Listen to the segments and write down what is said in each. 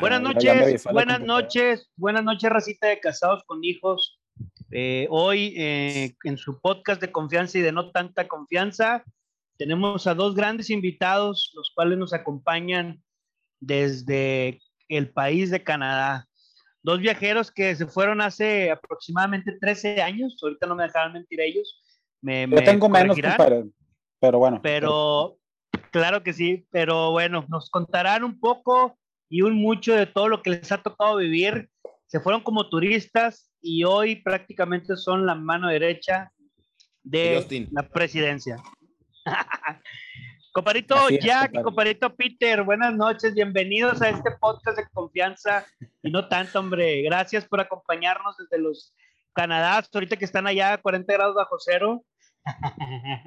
Buenas noches, buenas noches, buenas noches, racita de casados con hijos. Eh, hoy eh, en su podcast de confianza y de no tanta confianza, tenemos a dos grandes invitados, los cuales nos acompañan desde el país de Canadá. Dos viajeros que se fueron hace aproximadamente 13 años, ahorita no me dejaron mentir ellos. Me, Yo tengo menos, pero bueno. Pero, claro que sí, pero bueno, nos contarán un poco y un mucho de todo lo que les ha tocado vivir. Se fueron como turistas y hoy prácticamente son la mano derecha de la presidencia. comparito Jack y comparito Peter, buenas noches, bienvenidos a este podcast de confianza y no tanto, hombre. Gracias por acompañarnos desde los Canadá, ahorita que están allá a 40 grados bajo cero.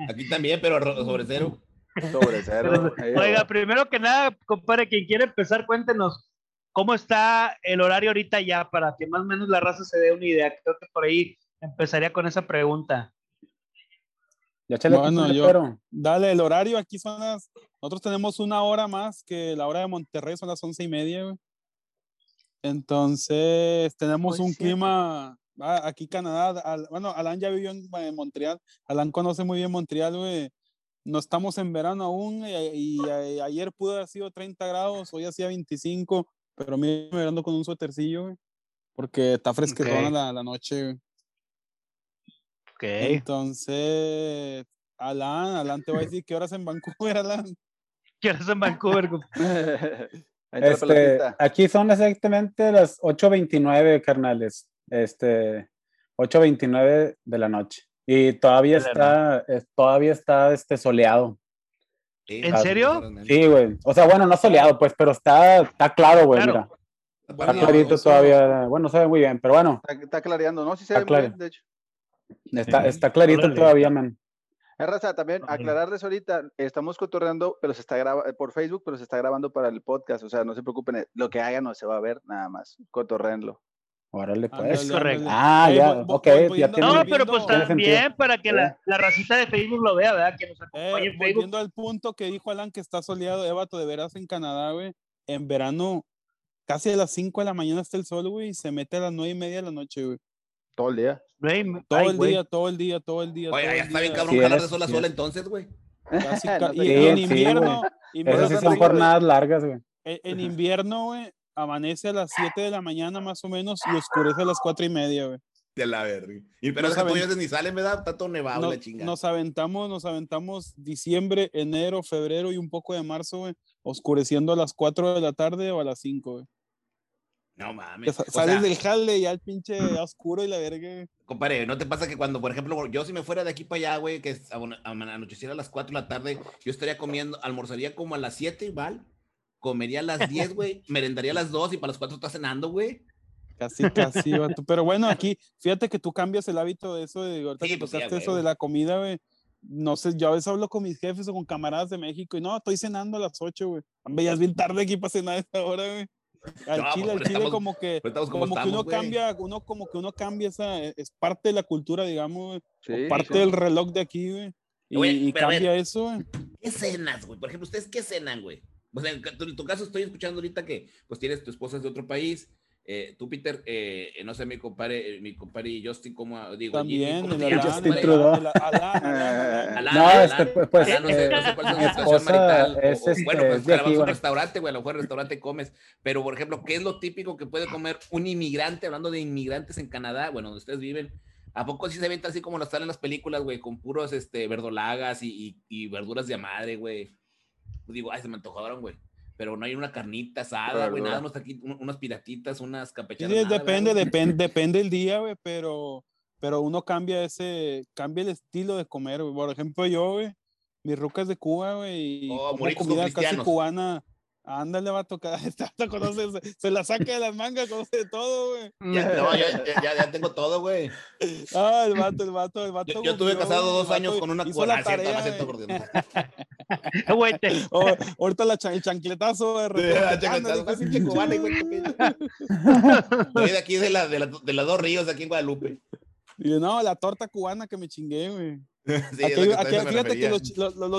Aquí también, pero sobre cero. Sobre cero. Oiga, primero que nada, compadre, quien quiere empezar, cuéntenos cómo está el horario ahorita ya para que más o menos la raza se dé una idea. Creo que por ahí empezaría con esa pregunta. Ya bueno, yo, dale, el horario aquí son las, nosotros tenemos una hora más que la hora de Monterrey, son las once y media, Entonces, tenemos un clima, ah, aquí Canadá, bueno, Alan ya vivió en, en, Montreal, Alan conoce muy bien Montreal, güey, no estamos en verano aún y, ayer pudo haber sido 30 grados, hoy hacía 25, pero me ando con un suétercillo, porque está fresquetona la, la, noche, Ok. Entonces, Alan, Alan te voy a decir qué horas en Vancouver, Alan. ¿Qué horas en Vancouver? este, aquí son exactamente las 8.29, carnales. Este, 8.29 de la noche. Y todavía está, todavía está este soleado. ¿En serio? Sí, güey. O sea, bueno, no soleado, pues, pero está, está claro, güey, mira. está clarito todavía. Bueno, se ve muy bien, pero bueno. Está, clareando, ¿no? Sí se ve muy bien, de hecho. Está, está clarito todavía, man. Es raza, también aclararles ahorita, estamos cotorreando, pero se está grabando por Facebook, pero se está grabando para el podcast, o sea, no se preocupen, lo que hagan no se va a ver, nada más, cotorrenlo. Órale, pues. Es correcto. Ah, ya, ok. Ya no, pero pues también para que la, la, racita de Facebook lo vea, ¿verdad? Que nos acompañe eh, Volviendo al punto que dijo Alan que está soleado, Evato, de veras en Canadá, güey. En verano, casi a las 5 de la mañana está el sol, güey, y se mete a las 9 y media de la noche, güey. Todo el día. todo el día, todo el día, todo el día. Oye, ya está bien cabrón jalar de sol a sol entonces, güey. y, en invierno. Esas son jornadas largas, güey. En invierno, güey, amanece a las 7 de la mañana más o menos y oscurece a las 4 y media, güey. De la verga. Y pero es que ni salen, ¿verdad? Está todo nevado la chingada. Nos aventamos, nos aventamos diciembre, enero, febrero y un poco de marzo, güey, oscureciendo a las 4 de la tarde o a las 5, güey. No mames. sales del jale y al pinche oscuro y la verga. Compadre, ¿no te pasa que cuando, por ejemplo, yo si me fuera de aquí para allá, güey, que anocheciera a las 4 de la tarde, yo estaría comiendo, almorzaría como a las 7, ¿vale? Comería a las 10, güey, merendaría a las 2 y para las 4 estás cenando, güey. Casi, casi, Pero bueno, aquí, fíjate que tú cambias el hábito de eso, de ahorita que pues eso de la comida, güey. No sé, yo a veces hablo con mis jefes o con camaradas de México y no, estoy cenando a las 8, güey. Ya es bien tarde aquí para cenar a esta hora, güey. Al Chile, al Chile como que, como, que uno cambia, uno como que uno cambia esa, es parte de la cultura, digamos, parte del reloj de aquí, güey. Y, cambia eso, güey. ¿Qué cenas, güey? Por ejemplo, ¿ustedes qué cenan, güey? Pues en, tu caso estoy escuchando ahorita que pues tienes tu esposa de otro país. Eh, tú, Peter, eh, no sé, mi compadre, mi compadre Justin, ¿cómo digo? También, el Justin Trudeau. No, este, pues, pues no sé, no sé cuál es la situación marital. Este, bueno, pues para un restaurante, güey, a lo mejor en restaurante comes, pero por ejemplo, ¿qué es lo típico que puede comer un inmigrante, hablando de inmigrantes en Canadá, bueno, donde ustedes viven? ¿A poco sí se ven así como lo están en las películas, güey, con puros este, verdolagas y, y, y verduras de madre, güey? Digo, ay, se me antojaron, güey. Pero no hay una carnita asada, güey, nada, unos, aquí, unas piratitas, unas campechanas. Sí, depende, depende, depende el día, güey, pero, pero uno cambia ese, cambia el estilo de comer, güey. Por ejemplo, yo, güey, mis rucas de Cuba, güey, y oh, comida casi cubana, Ándale, va a tocar. se, se, la saca de las mangas, conoce de todo, güey. Ya, no, ya, ya, ya, tengo todo, güey. Ah, el vato, el vato, el vato. Yo, yo estuve casado dos años con una cuba. La tarea, cierto, güey, ahorita la el chancletazo chancletazo, casi güey. Soy de aquí, de la, de, la, de las dos ríos, de aquí en Guadalupe. Y no, la torta cubana que me chingué, güey. fíjate que los,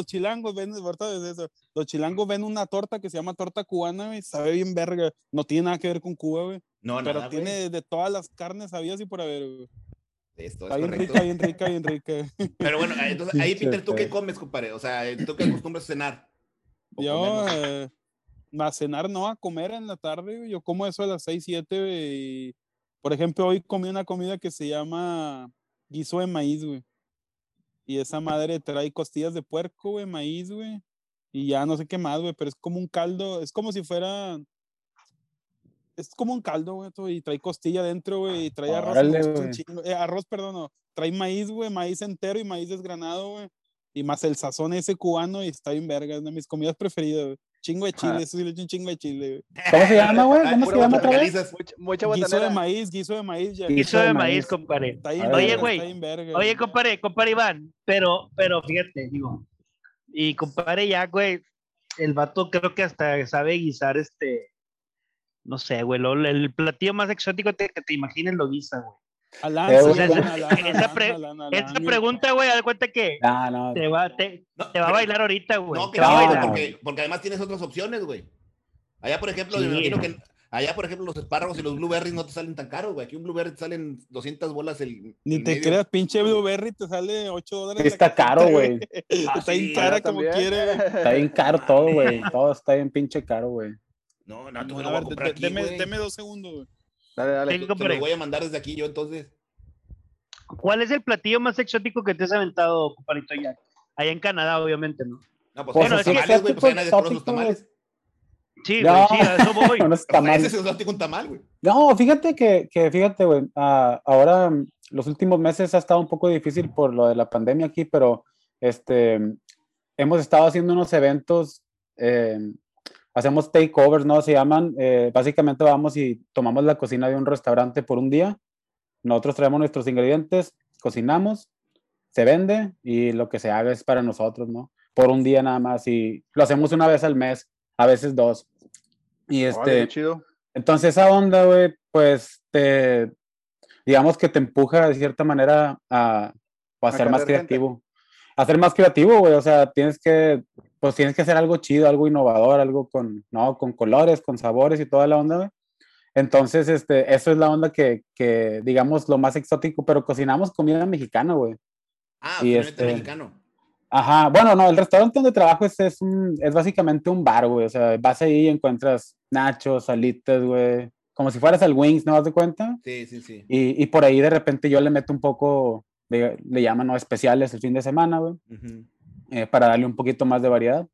chilangos ven, eso, los chilangos ven una torta que se llama torta cubana, güey, sabe bien verga. No tiene nada que ver con Cuba, güey. No, Pero tiene de todas las carnes sabías y por haber, güey. Esto Está bien rica, bien rica, bien rica. Pero bueno, entonces ahí, Peter, ¿tú qué comes, compadre? O sea, ¿tú qué acostumbras a cenar? Yo, eh, a cenar no, a comer en la tarde, yo como eso a las 6, 7, y por ejemplo, hoy comí una comida que se llama guiso de maíz, güey. Y esa madre trae costillas de puerco, güey, maíz, güey. Y ya no sé qué más, güey, pero es como un caldo, es como si fuera. Es como un caldo, güey, y trae costilla dentro, güey, y trae arroz. Eh, arroz, perdón, trae maíz, güey, maíz entero y maíz desgranado, güey. Y más el sazón ese cubano y está bien verga, es de mis comidas preferidas, güey. Chingo de chile, eso sí le echo un chingo de chile, ¿Cómo se llama, güey? ¿Cómo se llama otra Mucha, guiso de maíz, guiso de maíz. Ya. Guiso de maíz, compadre. Oye, güey. Oye, compadre, compadre Iván. Pero, pero fíjate, digo. Y compadre ya, güey. El vato creo que hasta sabe guisar este. No sé, güey. el platillo más exótico que te imagines lo guisa, güey. Esa pregunta, güey, da cuenta que te, va, te, va a bailar ahorita, güey. No, que te va a bailar. Porque, porque, además tienes otras opciones, güey. Allá, por ejemplo, me imagino que allá, por ejemplo, los espárragos y los blueberries no te salen tan caros, güey. Aquí un blueberry te salen 200 bolas el. Ni te creas, pinche blueberry te sale 8 dólares. Está caro, güey. está bien cara como quiere. Está bien caro todo, güey. Todo está bien pinche caro, güey. No, no, tú lo voy a comprar aquí, Deme dos segundos, güey. Dale, dale. Te, lo voy a mandar desde aquí yo entonces. ¿Cuál es el platillo más exótico que te has aventado, compadrito ya? Allá en Canadá, obviamente, ¿no? No, pues, bueno, es tamales, güey, pues nadie los tamales. Sí, güey, sí, a eso voy. no es tamal. Ese es un tamal, güey. No, fíjate que, que fíjate, güey, uh, ahora los últimos meses ha estado un poco difícil por lo de la pandemia aquí, pero este, hemos estado haciendo unos eventos, eh, hacemos takeovers, ¿no? Se llaman, eh, básicamente vamos y tomamos la cocina de un restaurante por un día nosotros traemos nuestros ingredientes, cocinamos, se vende y lo que se haga es para nosotros, ¿no? Por un día nada más y lo hacemos una vez al mes, a veces dos. Y este, chido. entonces esa onda, güey, pues te, digamos que te empuja de cierta manera a, a ser más creativo. A ser más creativo, güey, o sea, tienes que, pues tienes que hacer algo chido, algo innovador, algo con, ¿no? Con colores, con sabores y toda la onda, güey. Entonces, este, eso es la onda que, que, digamos, lo más exótico, pero cocinamos comida mexicana, güey. Ah, y este, mexicano. Ajá, bueno, no, el restaurante donde trabajo es, es, un, es básicamente un bar, güey. O sea, vas ahí y encuentras nachos, salitas, güey. Como si fueras al Wings, ¿no das de cuenta? Sí, sí, sí. Y, y por ahí de repente yo le meto un poco, de, le llaman ¿no? especiales el fin de semana, güey. Eh, para darle un poquito más de variedad.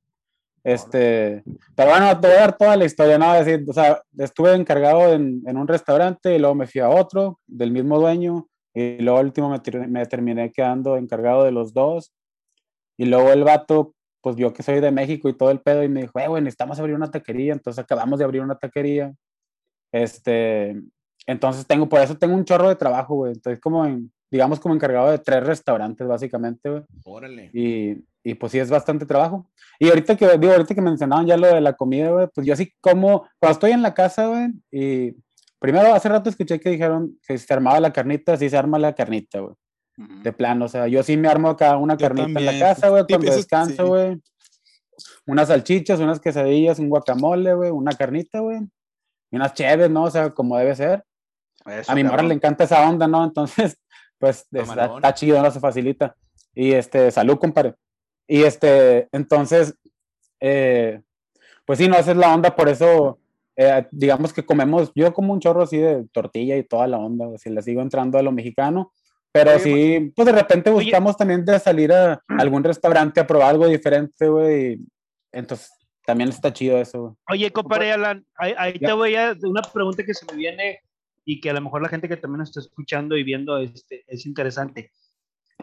Este, pero bueno, te voy a dar toda la historia, ¿no? decir, o sea, estuve encargado en, en, un restaurante y luego me fui a otro del mismo dueño y luego último me, me, terminé quedando encargado de los dos y luego el vato, pues vio que soy de México y todo el pedo y me dijo, eh, güey, necesitamos abrir una taquería, entonces acabamos de abrir una taquería. Este, entonces tengo, por eso tengo un chorro de trabajo, güey, entonces como, digamos, como encargado de tres restaurantes, básicamente, güey. Órale. Y, y pues sí es bastante trabajo. Y ahorita que, digo, ahorita que mencionaban ya lo de la comida, güey, pues yo así como, cuando estoy en la casa, güey, y primero hace rato escuché que dijeron que se armaba la carnita, sí se arma la carnita, güey. De plano, o sea, yo sí me armo acá una carnita en la casa, güey, cuando descanso, güey. Unas salchichas, unas quesadillas, un guacamole, güey, una carnita, güey. Y unas chéves, ¿no? O sea, como debe ser. a mi morra le encanta esa onda, ¿no? Entonces, pues está, está, chido, no se facilita. Y este, salud, compadre. Y este, entonces, eh, pues sí, no, esa es la onda, por eso, eh, digamos que comemos, yo como un chorro así de tortilla y toda la onda, si le sigo entrando a lo mexicano, pero sí, pues, pues, de repente buscamos también de salir a algún restaurante a probar algo diferente, güey, entonces también está chido eso. Oye, compadre Alan, ahí, te voy a una pregunta que se me viene y que a lo mejor la gente que también está escuchando y viendo este, es interesante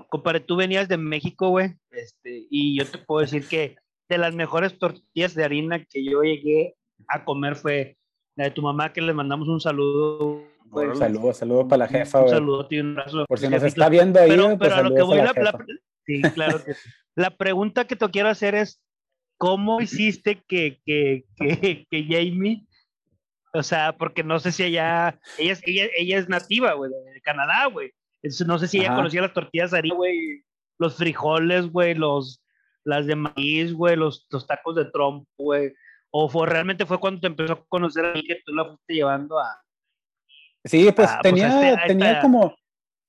compadre, tú venías de México, güey, este, y yo te puedo decir que de las mejores tortillas de harina que yo llegué a comer fue la de tu mamá, que le mandamos un saludo. Un saludo, saludo para la jefa, Un saludo, tío, un abrazo. Por si nos está viendo ahí, pero, pues, a lo que voy, la, sí, claro que La pregunta que te quiero hacer es, ¿cómo hiciste que, que, que, que Jamie, o sea, porque no sé si ella, ella ella, ella es nativa, güey, de Canadá, güey, no sé si ella conocía las tortillas harina, güey, los frijoles, güey, los, las de maíz, güey, los, los tacos de trompo, güey. O fue, realmente fue cuando te empezó a conocer a que tú la fuiste llevando a. Sí, pues, pues tenía, este, tenía como,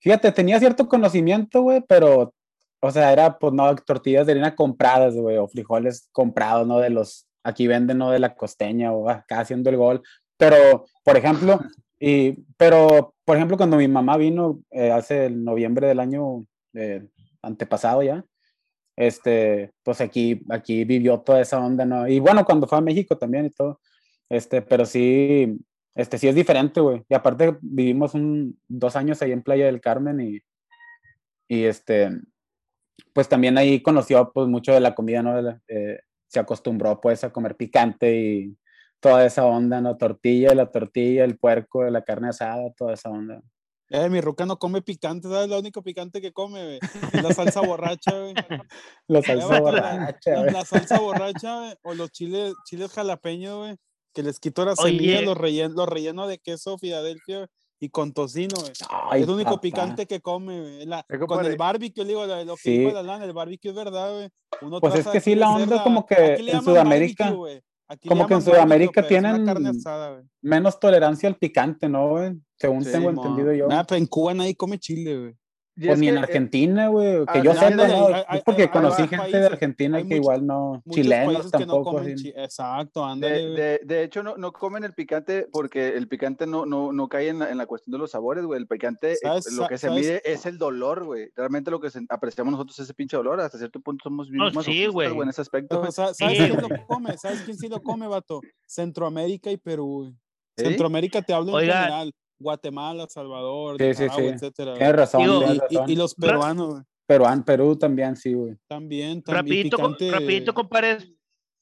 fíjate, tenía cierto conocimiento, güey, pero, o sea, era, pues, no, tortillas de harina compradas, güey, o frijoles comprados, ¿no? De los, aquí venden, ¿no? De la costeña o acá haciendo el gol. Pero, por ejemplo, y, pero, por ejemplo, cuando mi mamá vino eh, hace el noviembre del año eh, antepasado ya, este, pues aquí, aquí vivió toda esa onda, ¿no? Y bueno, cuando fue a México también y todo, este, pero sí, este, sí es diferente, güey. Y aparte vivimos un, dos años ahí en Playa del Carmen y, y este, pues también ahí conoció pues mucho de la comida, ¿no? Eh, se acostumbró pues a comer picante y toda esa onda, ¿no? Tortilla, la tortilla, el puerco, la carne asada, toda esa onda. Eh, mi ruca no come picante, ¿sabes? Lo único picante que come, güey. Es la salsa borracha, güey. La salsa borracha. La salsa borracha, güey. O los chiles, chiles jalapeños, güey. Que les quito la semilla, los relleno, los relleno de queso Filadelfia y con tocino, güey. Es el único picante que come, güey. con el barbecue, digo, lo que sí. dijo la lana, el barbecue es verdad, güey. pues es que sí, la onda como que en Sudamérica como que en Sudamérica tienen menos tolerancia al picante, ¿no, güey? Según tengo entendido yo. Ah, pero en Cuba nadie come chile, güey. Pues ni en eh, Argentina, güey, que yo sé, no, es porque conocí gente de Argentina que igual no, chilenos tampoco. exacto, ándale. De, de, hecho, no, no comen el picante porque el picante no, no, no cae en la, en la cuestión de los sabores, güey. El picante, eh, lo que se mide es el dolor, güey. Realmente lo que apreciamos nosotros es ese pinche dolor. Hasta cierto punto somos bien no, sí, güey. en ese aspecto. ¿Sabes quién lo come? ¿Sabes quién sí lo come, vato? Centroamérica y Perú, güey. Centroamérica te hablo en general. Guatemala, Salvador, sí, sí, sí. etcétera. Tienes razón, y, los peruanos, Peruán, Perú también, sí, güey. También, también. Rapidito, rapidito, compadre,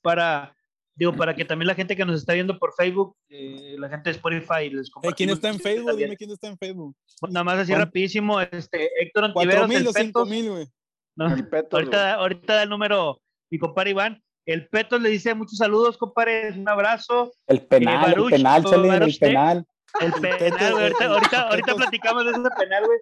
para, digo, para que también la gente que nos está viendo por Facebook, eh, la gente de Spotify, les ¿Quién está en Facebook? Dime quién está en Facebook. Nada más así rapidísimo, este, Héctor Antiveros, mil o cinco mil, güey. No, ahorita, ahorita da el número mi compadre Iván. El Peto le dice muchos saludos, compadre, un abrazo. El penal, el penal, el penal. El penal, güey. Ahorita, ahorita, platicamos de ese penal, güey.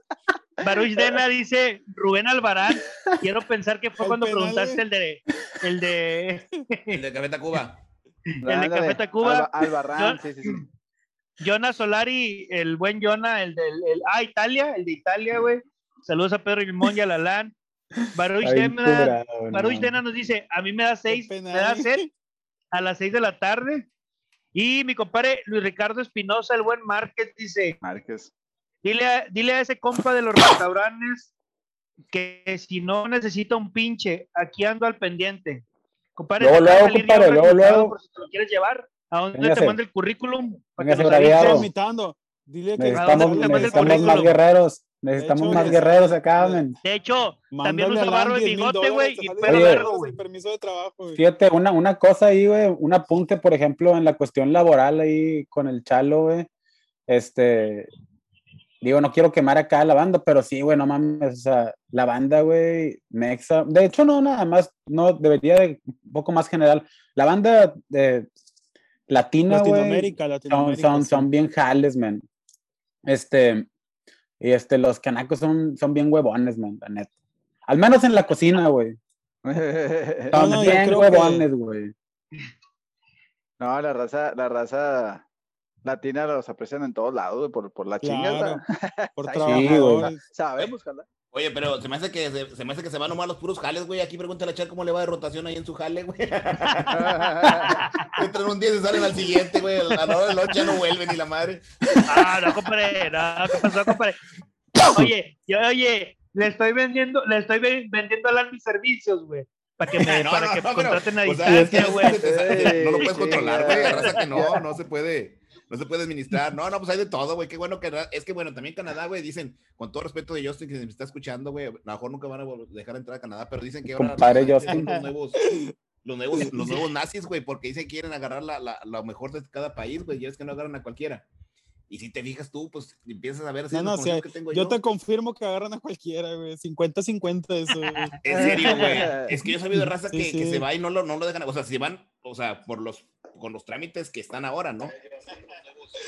Baruch Dena dice Rubén Albarán. Quiero pensar que fue cuando preguntaste el de. El de. El de Café Tacuba. El de Café Tacuba. Albarrán, sí, sí, sí. Jonah Solari, el buen Jonah, el del. El, ah, Italia, el de Italia, güey. Saludos a Pedro Limón y a Lalán. Baruch Dena, Baruch Dena nos dice: A mí me da seis, me da sed a las seis de la tarde y mi compadre Luis Ricardo Espinosa, el buen Márquez, dice: Márquez. Dile a, dile a ese compa de los restaurantes que si no necesita un pinche, aquí ando al pendiente. Compadre, luego, luego, compadre, luego, luego. Por si te lo quieres llevar. ¿A dónde te manda el currículum? Para que nos invitando. Dile que necesitamos, necesitamos más guerreros. Necesitamos más guerreros acá, men. De hecho, también usa barro de bigote, güey, y pelo güey. Permiso de trabajo, Fíjate, una, una cosa ahí, güey, un apunte, por ejemplo, en la cuestión laboral ahí con el chalo, güey. Este, digo, no quiero quemar acá la banda, pero sí, güey, no mames, o sea, la banda, güey, Mexa, de hecho, no, nada más, no, debería de un poco más general. La banda de latina, güey, Latinoamérica, Latinoamérica, son, son, son bien jales, men. Este, y este, los canacos son, son bien huevones, man, la neta. Al menos en la cocina, güey. Son bien huevones, güey. No, la raza, la raza latina los aprecian en todos lados, güey, por, por la claro, Por trabajo. Sabemos, jala. Oye, pero se me hace que se, me hace que se van nomás los puros jales, güey. Aquí pregúntale a Char cómo le va de rotación ahí en su jale, güey. Entran un día y se salen al siguiente, güey. A la hora de noche ya no vuelven ni la madre. Ah, no, compadre, no, ¿qué pasó, compadre? Oye, yo, oye, le estoy vendiendo, le estoy vendiendo a mis servicios, güey. Para que me, para que contraten a distancia, güey. no lo puedes controlar, güey. Raza que no, no se puede no se puede administrar. No, no, pues hay de todo, güey. Qué bueno que es que bueno, también Canadá, güey, dicen, con todo respeto de Justin que se me está escuchando, güey, a lo mejor nunca van a dejar entrar a Canadá, pero dicen que ahora Justin. los nuevos, los nuevos, los nuevos nazis, güey, porque dicen que quieren agarrar la, la, lo mejor de cada país, güey, y es que no agarran a cualquiera. Y si te fijas tú, pues empiezas a ver no, no, que tengo yo. Yo te confirmo que agarran a cualquiera, güey. 50-50 eso, güey. En serio, güey. Es que yo he sabido de raza que, que, se va y no lo, no lo dejan. O sea, si van, o sea, por los, con los trámites que están ahora, ¿no?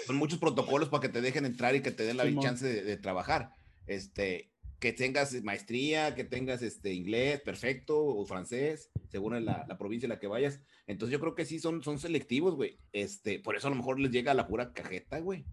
Son muchos protocolos para que te dejen entrar y que te den la chance de, trabajar. este, que tengas maestría, que tengas este, inglés perfecto o francés, según la, la, provincia en la que vayas. Entonces yo creo que sí son, son selectivos, güey. Este, por eso a lo mejor les llega la pura cajeta, güey.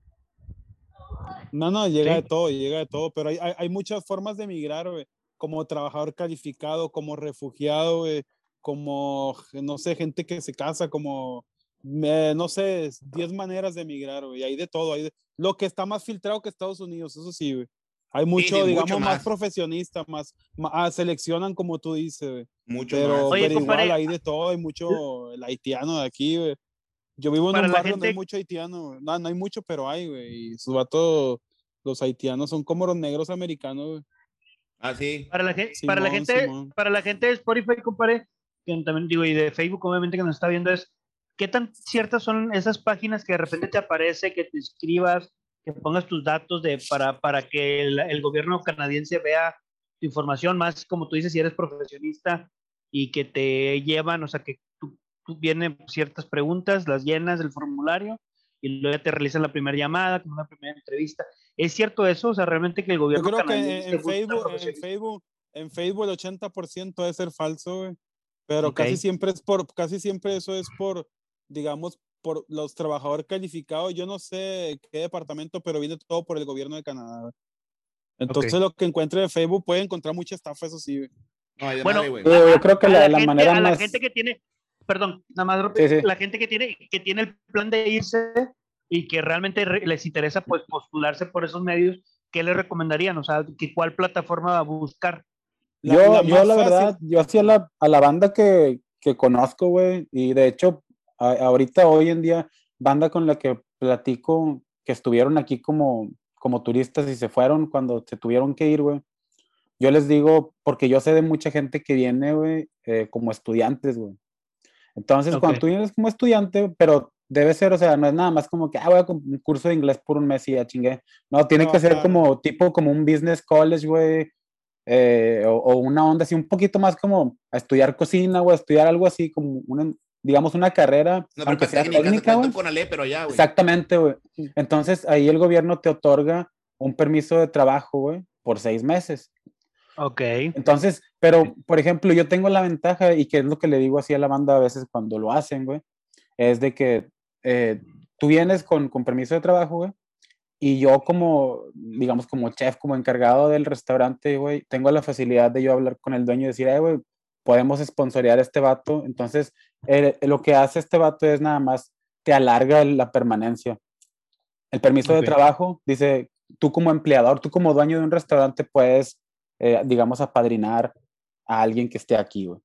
No, no, llega de todo, llega de todo, pero hay, hay, hay muchas formas de emigrar, güey. Como trabajador calificado, como refugiado, güey, como, no sé, gente que se casa, como, no sé, 10 maneras de emigrar, güey. Hay de todo, hay de, lo que está más filtrado que Estados Unidos, eso sí, güey. Hay mucho, digamos, más. profesionista, más, ah, seleccionan como tú dices, Mucho pero, más. pero igual hay de todo, hay mucho, el haitiano de aquí, güey. Yo vivo en un barrio donde hay mucho haitiano, no, no hay mucho, pero hay, güey, y sus vatos, los haitianos son como los negros americanos, güey. Ah, sí. Para la, gente, para la gente, para la gente de Spotify, compadre, que también digo, y de Facebook, obviamente, que nos está viendo, es qué tan ciertas son esas páginas que de repente te aparece, que te escribas, que pongas tus datos de, para, para que el, el, gobierno canadiense vea tu información, más como tú dices, si eres profesionista y que te llevan, o sea, que tú, tú vienen ciertas preguntas, las llenas del formulario y luego te realizan la primera llamada, como una primera entrevista. ¿Es cierto eso? O sea, realmente que el gobierno Yo creo que en Facebook, en Facebook, en Facebook el 80% debe ser falso, Pero casi siempre es por, casi siempre eso es por, digamos, por los trabajadores calificados, yo no sé qué departamento, pero viene todo por el gobierno de Canadá. Entonces lo que encuentre en Facebook puede encontrar mucha estafa, eso sí. bueno, yo creo que la, manera a la gente que tiene, perdón, nada más, la gente que tiene, que tiene el plan de irse y que realmente les interesa pues postularse por esos medios, ¿qué les recomendarían? O sea, ¿qué, ¿cuál plataforma va a buscar? yo, la, yo la verdad, yo hacía la, a la banda que, que conozco, güey, y de hecho ahorita, hoy en día, banda con la que platico, que estuvieron aquí como, como turistas y se fueron cuando se tuvieron que ir, güey. Yo les digo, porque yo sé de mucha gente que viene, güey, eh, como estudiantes, güey. Entonces, cuando tú vienes como estudiante, pero debe ser, o sea, no es nada más como que, ah, voy a un curso de inglés por un mes y ya chingué. No, tiene que ser como tipo, como un business college, güey, eh, o, o, una onda así, un poquito más como a estudiar cocina, o a estudiar algo así, como una, digamos, una carrera, aunque sea técnica, güey. Exactamente, güey. Entonces, ahí el gobierno te otorga un permiso de trabajo, güey, por seis meses. Ok. Entonces, pero, por ejemplo, yo tengo la ventaja, y que es lo que le digo así a la banda a veces cuando lo hacen, güey, es de que eh, tú vienes con, con permiso de trabajo, güey, y yo como, digamos, como chef, como encargado del restaurante, güey, tengo la facilidad de yo hablar con el dueño y decir, ay, güey, podemos sponsorear a este vato. Entonces, lo que hace este vato es nada más, te alarga la permanencia. El permiso de trabajo, dice, tú como empleador, tú como dueño de un restaurante puedes, eh, digamos, apadrinar a alguien que esté aquí, güey.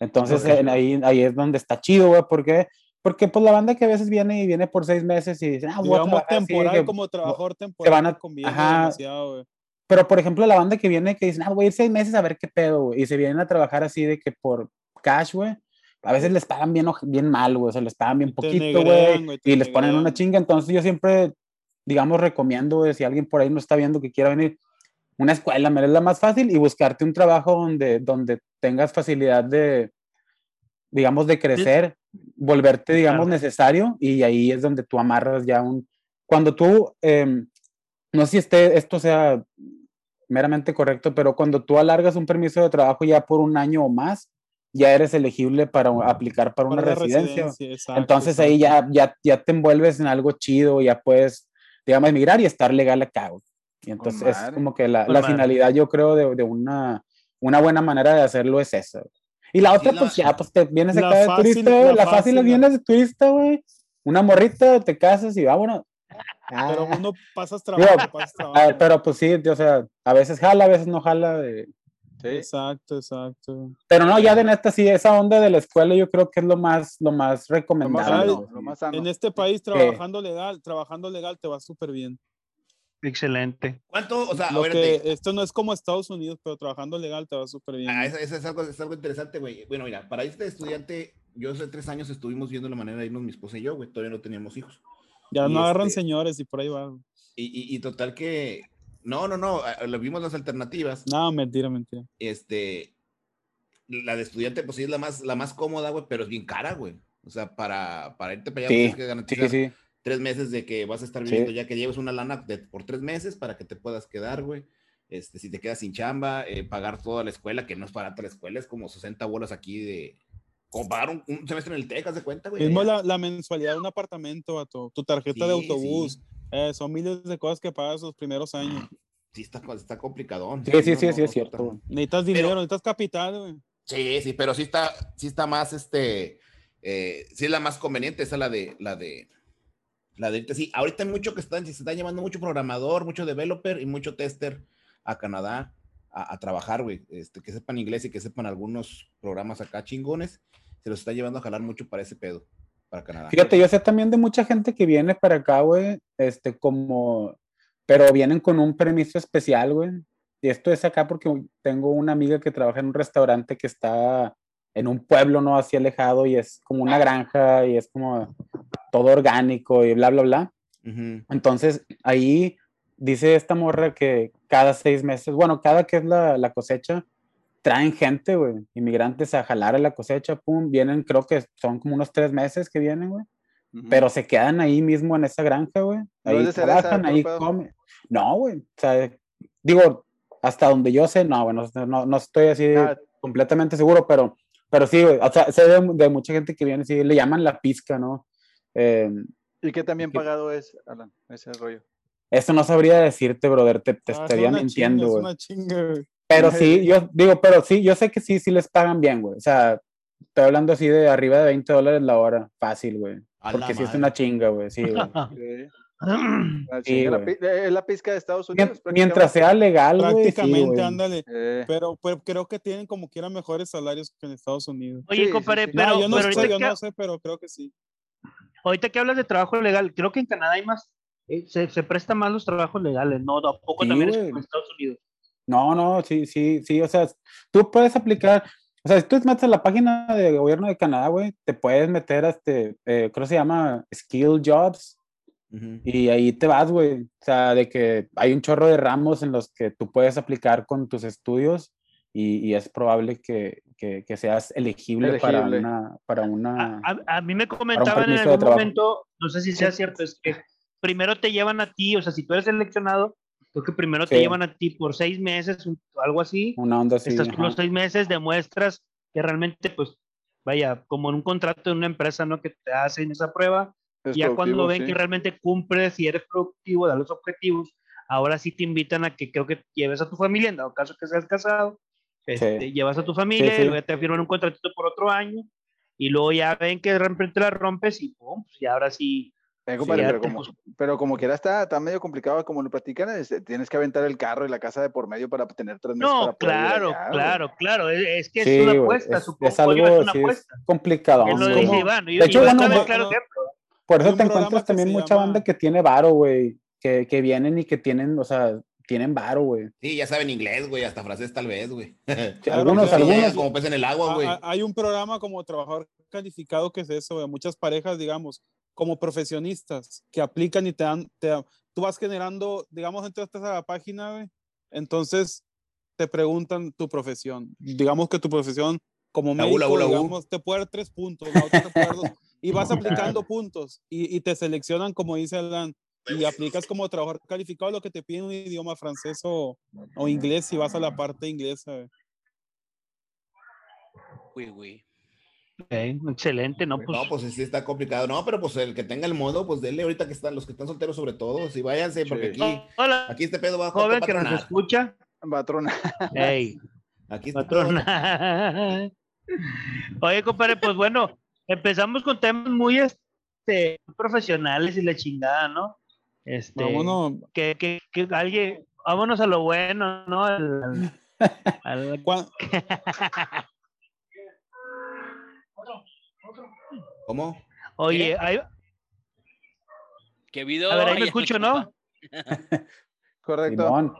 Entonces, ahí, ahí es donde está chido, güey, porque porque pues la banda que a veces viene y viene por seis meses y dicen, ah, voy a temporal como trabajador temporal. Se van a, demasiado, pero, por ejemplo, la banda que viene que dicen, ah, voy a ir seis meses a ver qué pedo, güey. Y se vienen a trabajar así de que por cash, güey. A veces les pagan bien, bien mal, güey. O sea, les pagan bien poquito, güey. Y les ponen una chinga. Entonces, yo siempre, digamos, recomiendo, güey, si alguien por ahí no está viendo que quiera venir, una escuela, me es la más fácil y buscarte un trabajo donde, donde tengas facilidad de, digamos, de crecer, volverte, digamos, necesario. Y ahí es donde tú amarras ya un. Cuando tú. Eh, no sé si este, esto sea meramente correcto, pero cuando tú alargas un permiso de trabajo ya por un año o más, ya eres elegible para aplicar para una residencia. Entonces ahí ya, ya, ya te envuelves en algo chido, ya puedes, digamos, emigrar y estar legal acá. Y entonces es como que la, la finalidad, yo creo, de, de, una, una buena manera de hacerlo es esa. Y la otra, pues ya, pues te vienes acá de turista, la, fácil, es vienes de turista, güey. Una morrita, te casas y vámonos. Pero ah. uno pasas trabajo, pasas trabajo. Pero pues sí, o sea, a veces jala, a veces no jala. De, sí. Exacto, exacto. Pero no, ya de neta, sí, esa onda de la escuela yo creo que es lo más, lo más recomendable. Lo más, En este país, trabajando legal, trabajando legal te va súper bien. Excelente. ¿Cuánto? O sea, a ver, esto no es como Estados Unidos, pero trabajando legal te va súper bien. Ah, eso, es, algo, es, algo, interesante, güey. Bueno, mira, para este estudiante, yo hace tres años estuvimos viendo la manera de irnos mi esposa y yo, güey. Todavía no teníamos hijos. Ya no agarran este señores y por ahí va. Y, y, total que. No, no, no. Le vimos las alternativas. No, mentira, mentira. Este. La de estudiante, pues sí es la más, la más cómoda, güey, pero es bien cara, güey. O sea, para, para irte para allá, tienes que garantizar tres meses de que vas a estar viviendo ya que lleves una lana por tres meses para que te puedas quedar, güey. este, si te quedas sin chamba, eh, pagar toda la escuela, que no es barata la escuela, es como 60 bolas aquí de, como pagar un, semestre en el TEC, de cuenta, güey. Mismo la, la, mensualidad de un apartamento, a tu, tu tarjeta de autobús, eh, son miles de cosas que pagas los primeros años. Sí, está, está complicado. Sí, sí, sí, sí, es cierto. Necesitas dinero, necesitas capital, güey. Sí, sí, pero sí está, sí está más, este, eh, sí es la más conveniente, esa es la de, la de, la de. Sí, ahorita hay mucho que están, se están llamando mucho programador, mucho developer y mucho tester a Canadá a, trabajar, güey, este, que sepan inglés y que sepan algunos programas acá chingones, se los está llevando a jalar mucho para ese pedo, para Canadá. Fíjate, yo sé también de mucha gente que viene para acá, güey, este, como, pero vienen con un permiso especial, güey, y esto es acá porque tengo una amiga que trabaja en un restaurante que está en un pueblo, ¿no? Así alejado y es como una granja y es como todo orgánico y bla, bla, bla. Entonces, ahí dice esta morra que cada seis meses, bueno, cada que es la, la cosecha, traen gente, güey, inmigrantes a jalar a la cosecha, pum, vienen, creo que son como unos tres meses que vienen, güey, pero se quedan ahí mismo en esa granja, güey, ahí trabajan, ahí comen. No, güey, o sea, digo, hasta donde yo sé, no, bueno, no, no estoy así ah. completamente seguro, pero, pero sí, o sea, sé de, mucha gente que viene, sí, le llaman la pizca, ¿no? Eh, ¿Y qué también pagado es, Alan, ese rollo? Eso no sabría decirte, brother, te, te ah, estaría mintiendo, güey. Pero sí, yo digo, pero sí, yo sé que sí, sí les pagan bien, güey. O sea, estoy hablando así de arriba de 20 dólares la hora, fácil, güey. Porque sí es una chinga, güey, sí, güey. Sí, es la pizca de Estados Unidos. Mientras sea legal, Prácticamente, ándale. Eh. Pero, pero, creo que tienen como quiera mejores salarios que en Estados Unidos. Oye, compadre, pero. yo no, sé, yo no sé, pero creo que sí. Ahorita que hablas de trabajo legal, creo que en Canadá hay más. Eh, se, se presta más los trabajos legales, ¿no? Tampoco también es como en Estados Unidos. No, no, sí, sí, sí. O sea, tú puedes aplicar. O sea, si tú metes a la página de gobierno de Canadá, güey, te puedes meter a este, eh, creo que se llama Skill Jobs, y ahí te vas, güey. O sea, de que hay un chorro de ramos en los que tú puedes aplicar con tus estudios y, es probable que, que, seas elegible, para una... Para una a, mí me comentaban en algún momento, no sé si sea cierto, es que primero te llevan a ti, o sea, si tú eres seleccionado, creo que primero te llevan a ti por seis meses, algo así. Una onda así. Estás por los seis meses, demuestras que realmente, pues, vaya, como en un contrato de una empresa, ¿no? Que te hacen esa prueba ya cuando ven que realmente cumples y eres productivo, da los objetivos, ahora sí te invitan a que creo que lleves a tu familia, en dado caso que seas casado, este, llevas a tu familia y luego te firman un contratito por otro año y luego ya ven que de repente la rompes y pum, pues ya ahora sí. Pero, como, pero, como, quiera está, está medio complicado, como lo platican, este, tienes que aventar el carro y la casa de por medio para tener tres meses. No, claro, claro, claro, es, que es una apuesta, es, supongo. Es algo es una apuesta. complicado. lo dice Iván, de hecho, bueno, claro por eso te encuentras también mucha banda que tiene varo, güey. Que, que, vienen y que tienen, o sea, tienen varo, güey. Sí, ya saben inglés, güey, hasta francés tal vez, güey. algunos, algunos. Como pez en el agua, güey. Hay un programa como trabajador calificado que es eso, güey. Muchas parejas, digamos, como profesionistas que aplican y te dan, te, tú vas generando, digamos, entraste a la página. Entonces te preguntan tu profesión. Digamos que tu profesión como médico, digamos, te puede dar tres puntos, la otra te puede dar dos y vas aplicando puntos y, y, te seleccionan, como dice Alan, y aplicas como trabajador calificado lo que te piden un idioma francés o, o inglés si vas a la parte inglesa. Uy, uy. Excelente, ¿no? Pues, no, pues sí está complicado. No, pero pues el que tenga el modo, pues dele ahorita que están los que están solteros sobre todo, y váyanse, porque aquí, Hola. aquí este pedo va a Joven que nos escucha. Patrona. Hey. Aquí está Patrona. Oye, compadre, pues bueno, empezamos con temas muy este, profesionales y la chingada, ¿no? Este, vámonos. Que, que, que alguien, vámonos a lo bueno, ¿no? Al, al, ¿Cómo? Oye, hay... ¿Qué video? A ver, ahí me escucho, ¿no? Correcto.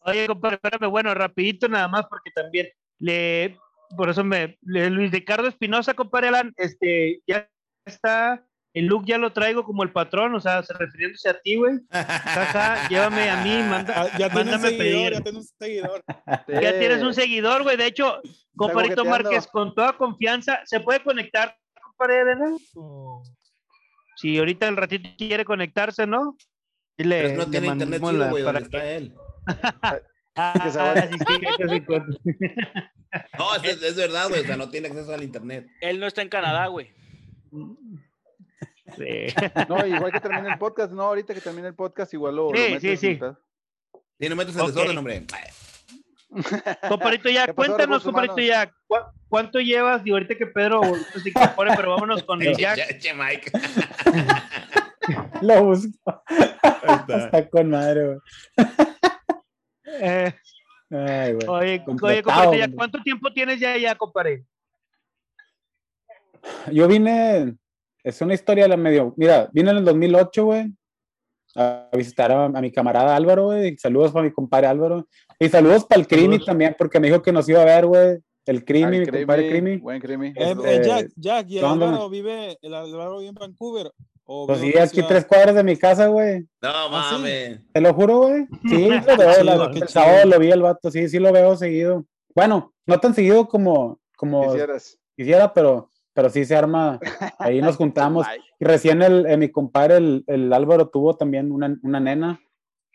Oye, compadre, espérame, bueno, rapidito nada más, porque también le por eso me, Luis Ricardo Espinosa, compadre Alan, este, ya está, el look ya lo traigo como el patrón, o sea, refiriéndose a ti, güey. Llévame a mí, manda, ah, ya mándame pedir. Ya tienes un seguidor. Ya tienes un seguidor, güey. De hecho, compadrito Márquez, con toda confianza, ¿se puede conectar, compadre Si ahorita el ratito quiere conectarse, ¿no? Le, no tiene internet chido, güey, para está él. Ah, no, es, es verdad, güey. O sea, no tiene acceso al internet. Él no está en Canadá, güey. Sí. No, igual que termine el podcast, no, ahorita que termine el podcast, igual lo. Sí, lo sí, sí. Sí, no metes el desorden, hombre. Comparito ya, cuéntanos, comparito ya, ¿cuánto llevas? Y ahorita que Pedro se incorpore, pero vámonos con el Jack. Che, Mike. Lo busco. Está con madre, güey. Eh, oye, oye compadre, ¿cuánto tiempo tienes ya ya, compadre? Yo vine, es una historia de la medio, mira, vine en el 2008, güey, a visitar a, mi camarada Álvaro, güey, saludos para mi compadre Álvaro, y saludos para el Crimi también, porque me dijo que nos iba a ver, güey, el Crimi, mi compadre Crimi. Buen Crimi. Eh, eh, Jack, Jack, y el Álvaro vive, el Álvaro vive en Vancouver, pues sí, aquí tres cuadras de mi casa, güey. No ¿Ah, mames. Te lo juro, güey. Sí, lo veo. el sábado lo vi el vato, sí, sí lo veo seguido. Bueno, no tan seguido como, como quisiera, pero, pero sí se arma. Ahí nos juntamos. y recién el, eh, mi compadre, el, el, Álvaro, tuvo también una, una nena.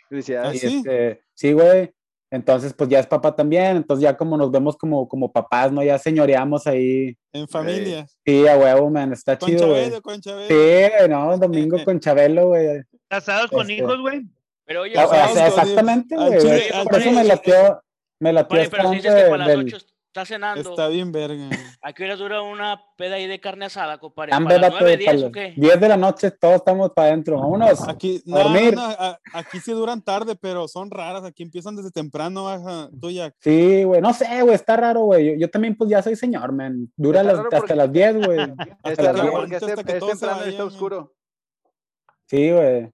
Felicidades. ¿Ah, sí? Este, sí, güey. Entonces, pues ya es papá también, entonces ya como nos vemos como, como papás, ¿no? Ya señoreamos ahí. En familia. sí, a huevo, man, está chido, güey. Con Chabelo. Sí, no, domingo con Chabelo, güey. ¿Casados con este, hijos, güey? Pero oye, exactamente, güey. Por eso me latió, me latió. Oye, pero si dices que para las ocho está cenando. Está bien verga. ¿A qué hora dura una peda ahí de carne asada, compadre? ¿Para las 9, 10 o qué? 10 de la noche todos estamos para adentro. Vámonos aquí, no, dormir. No, no, aquí sí duran tarde, pero son raras. Aquí empiezan desde temprano, baja tuya. Sí, güey. No sé, güey. Está raro, güey. Yo, yo, también, pues ya soy señor, man. Dura las, hasta las 10, güey. Está raro porque temprano está oscuro. Sí, güey.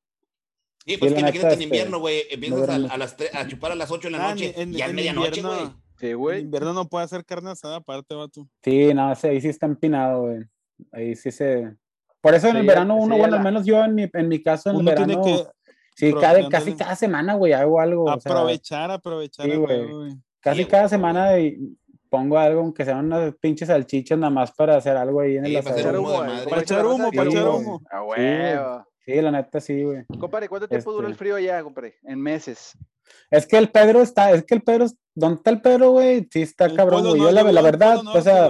Sí, pues que imagínate en invierno, güey. Empiezas a, a, las a chupar a las 8 de la noche en, y a medianoche, güey. Sí, güey. En invierno no puede hacer carne asada aparte, vato. Sí, no, ahí sí está empinado, güey. Ahí sí se... Por eso en el verano uno, bueno, al menos yo en mi, en mi caso en el verano... Tiene que... Sí, cada, casi cada semana, güey, hago algo. Aprovechar, aprovechar. Sí, güey. Casi cada semana pongo algo, aunque sean unas pinches salchichas nada más para hacer algo ahí en el asador. Para echar humo, para echar humo, para echar humo. Ah, güey. Sí, la neta sí, güey. Compadre, ¿cuánto tiempo dura el este frío allá, compadre? En meses. Es que el Pedro está, es que el Pedro, ¿dónde está el Pedro, güey? Sí, está cabrón, güey. Yo, la, la verdad, o sea,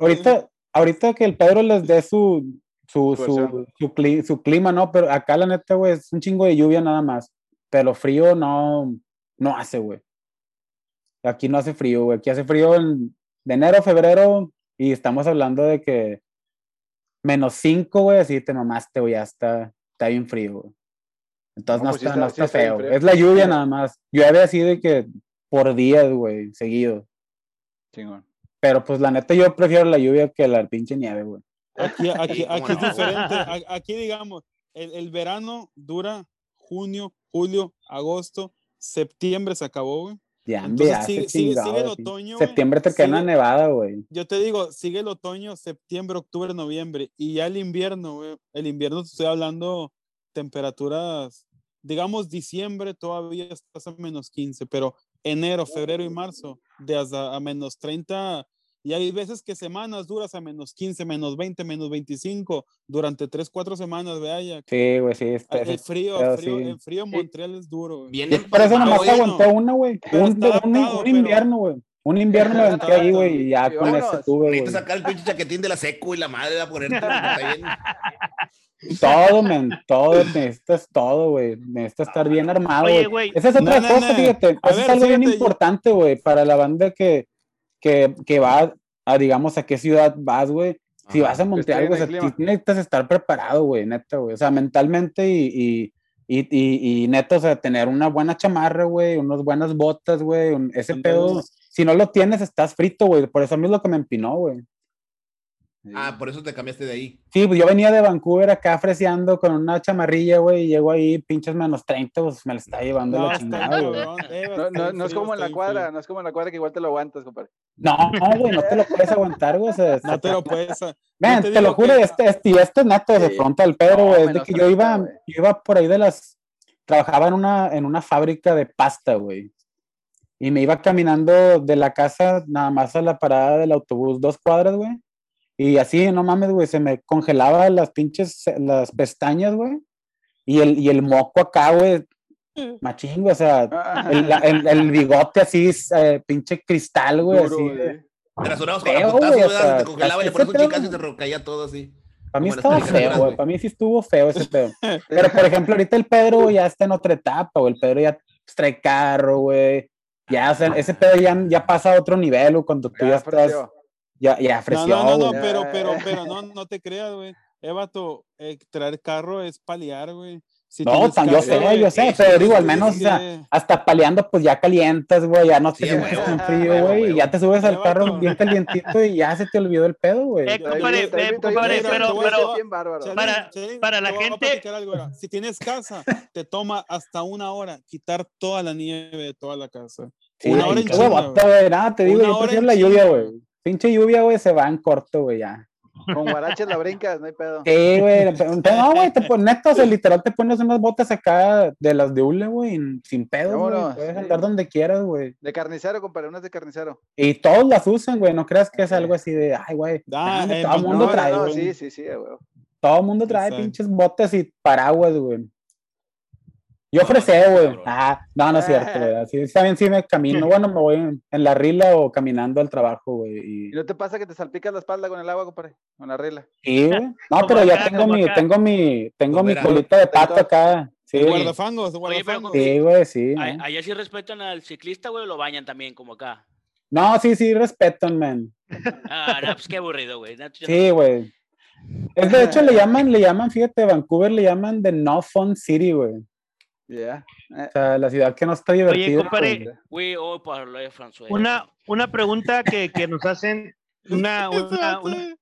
ahorita, ahorita que el Pedro les dé su, su, su, su, su, clima, ¿no? Pero acá la neta, güey, es un chingo de lluvia nada más. Pero frío no, no hace, güey. Aquí no hace frío, güey. Aquí hace frío en, de enero febrero y estamos hablando de que menos cinco, güey, así te mamaste, güey, ya está, está bien frío, güey. Entonces no, pues está, no está feo. es la lluvia nada más. Llueve así de que por días, güey, seguido. Chingón. Pero pues la neta yo prefiero la lluvia que la pinche nieve, güey. Aquí, aquí, aquí es diferente. Aquí digamos, el, el, verano dura junio, julio, agosto, septiembre se acabó, güey. Ya, Entonces, sigue, sigue, sigue, el otoño. Septiembre te queda una nevada, güey. Yo te digo, sigue el otoño, septiembre, octubre, noviembre. Y ya el invierno, güey. El invierno te estoy hablando temperaturas digamos, diciembre todavía estás a menos 15, pero enero, febrero y marzo, de hasta a menos 30, y hay veces que semanas duras a menos 15, menos 20, menos 25, durante 3, 4 semanas, vea Sí, güey, sí. Está, el frío, el frío, el frío en Montreal es duro. Viene por eso nomás aguantó una, güey. Un, un, un, invierno, güey. Un invierno me aventé ahí, güey, y ya con ese tuve, güey. sacar el pinche chaquetín de la seco y la madre va a ponerte. Todo, men, todo, necesitas todo, güey. Necesitas estar bien armado, güey. Esa es otra cosa, fíjate. Eso es algo bien importante, güey, para la banda que, que, que va a, digamos, a qué ciudad vas, güey. Si vas a Montreal, güey, necesitas estar preparado, güey, neta, güey. O sea, mentalmente y, y, y, y, neta, o sea, tener una buena chamarra, güey, unas buenas botas, güey. Ese pedo, si no lo tienes, estás frito, güey. Por eso a mí es lo que me empinó, güey. Ah, por eso te cambiaste de ahí. Sí, pues yo venía de Vancouver acá freseando con una chamarrilla, güey, y llego ahí pinches menos 30, pues me la está llevando la chingada, güey. No, no, es como en la cuadra, no es como en la cuadra que igual te lo aguantas, compadre. No, güey, no te lo puedes aguantar, güey. no te lo puedes. Ven, te, lo juro, este, este, este es neto de pronto al Pedro, güey. es de que yo iba, yo iba por ahí de las. Trabajaba en una, en una fábrica de pasta, güey. Y me iba caminando de la casa nada más a la parada del autobús, dos cuadras, güey y así, no mames, güey, se me congelaba las pinches, las pestañas, güey. Y el, y el moco acá, güey, machingo, o sea, Ah. el, la- el- el bigote así, eh, pinche cristal, güey, Duro, así. güey. Trasonados con la putazo, güey, o sea, te congelaba y le pones un chingazo y se recaía todo así. Para mí estaba feo, güey. güey. Para mí sí estuvo feo ese pedo. Pero, por ejemplo, ahorita el Pedro güey, ya está en otra etapa, güey. El Pedro ya trae carro, güey. Ya, o sea, ese pedo ya, ya pasa a otro nivel, güey, cuando tú ya, Ya estás. Ya, ya No, ofreció, no, no, no, güey. pero, pero, pero no, no te creas, güey. Evato, eh, traer carro es paliar, güey. Si No, tan- yo carro, sé, güey, yo sé, eso, pero digo, al menos, o sea, hasta paleando, pues ya calientas, güey, ya no te Sí, sientes tan A frío, güey, y ya te subes al carro bien calientito y ya se te olvidó el pedo, güey. Eh, compadre, eh, compadre, pero- pero- Para- para la gente-. Si tienes casa, te toma hasta una hora quitar toda la nieve de toda la casa. Sí, una hora en nada, te digo, Una yo hora prefiero en la lluvia, güey. Pinche lluvia, güey, se va en corto, güey, ya. Con guaraches la brincas, no hay pedo. Sí, güey, no, güey, te pones, neta, o sea, literal te pones unas botas acá de las de hule, güey, sin pedo, güey, Vámonos, puedes sí. andar donde quieras, güey. De carnicero, compadre, unas de carnicero. Y todos las usan, güey, no creas que es algo así de, ay, güey, Ah, todo en el mundo No, trae, no, no, güey. sí, sí, sí, güey. Todo el mundo trae Exacto. pinches botas y paraguas, güey. Yo no, güey. Ah, no, no es cierto, güey. Así también sí me camino. Bueno, me voy en, en la rila o caminando al trabajo, güey. ¿Y Y, no te pasa que te salpicas la espalda con el agua, compadre? Con la regla. sí, güey. No, pero ya tengo mi, acá. tengo mi, tengo mi colita de pato acá. Sí, guardafangos, guardafangos. sí, güey, sí. Allá sí respetan al ciclista, güey, o lo bañan también, como acá. No, sí, sí, respetan, man. Ah, no, pues qué aburrido, güey. Sí, güey. Es de hecho, le llaman, le llaman, fíjate, Vancouver le llaman The No Fun City, güey. Ya. Eh, O sea, la ciudad que no está divertida. compadre, güey. Güey, oh, parle francés. Una, una pregunta que, que nos hacen, una, una, una,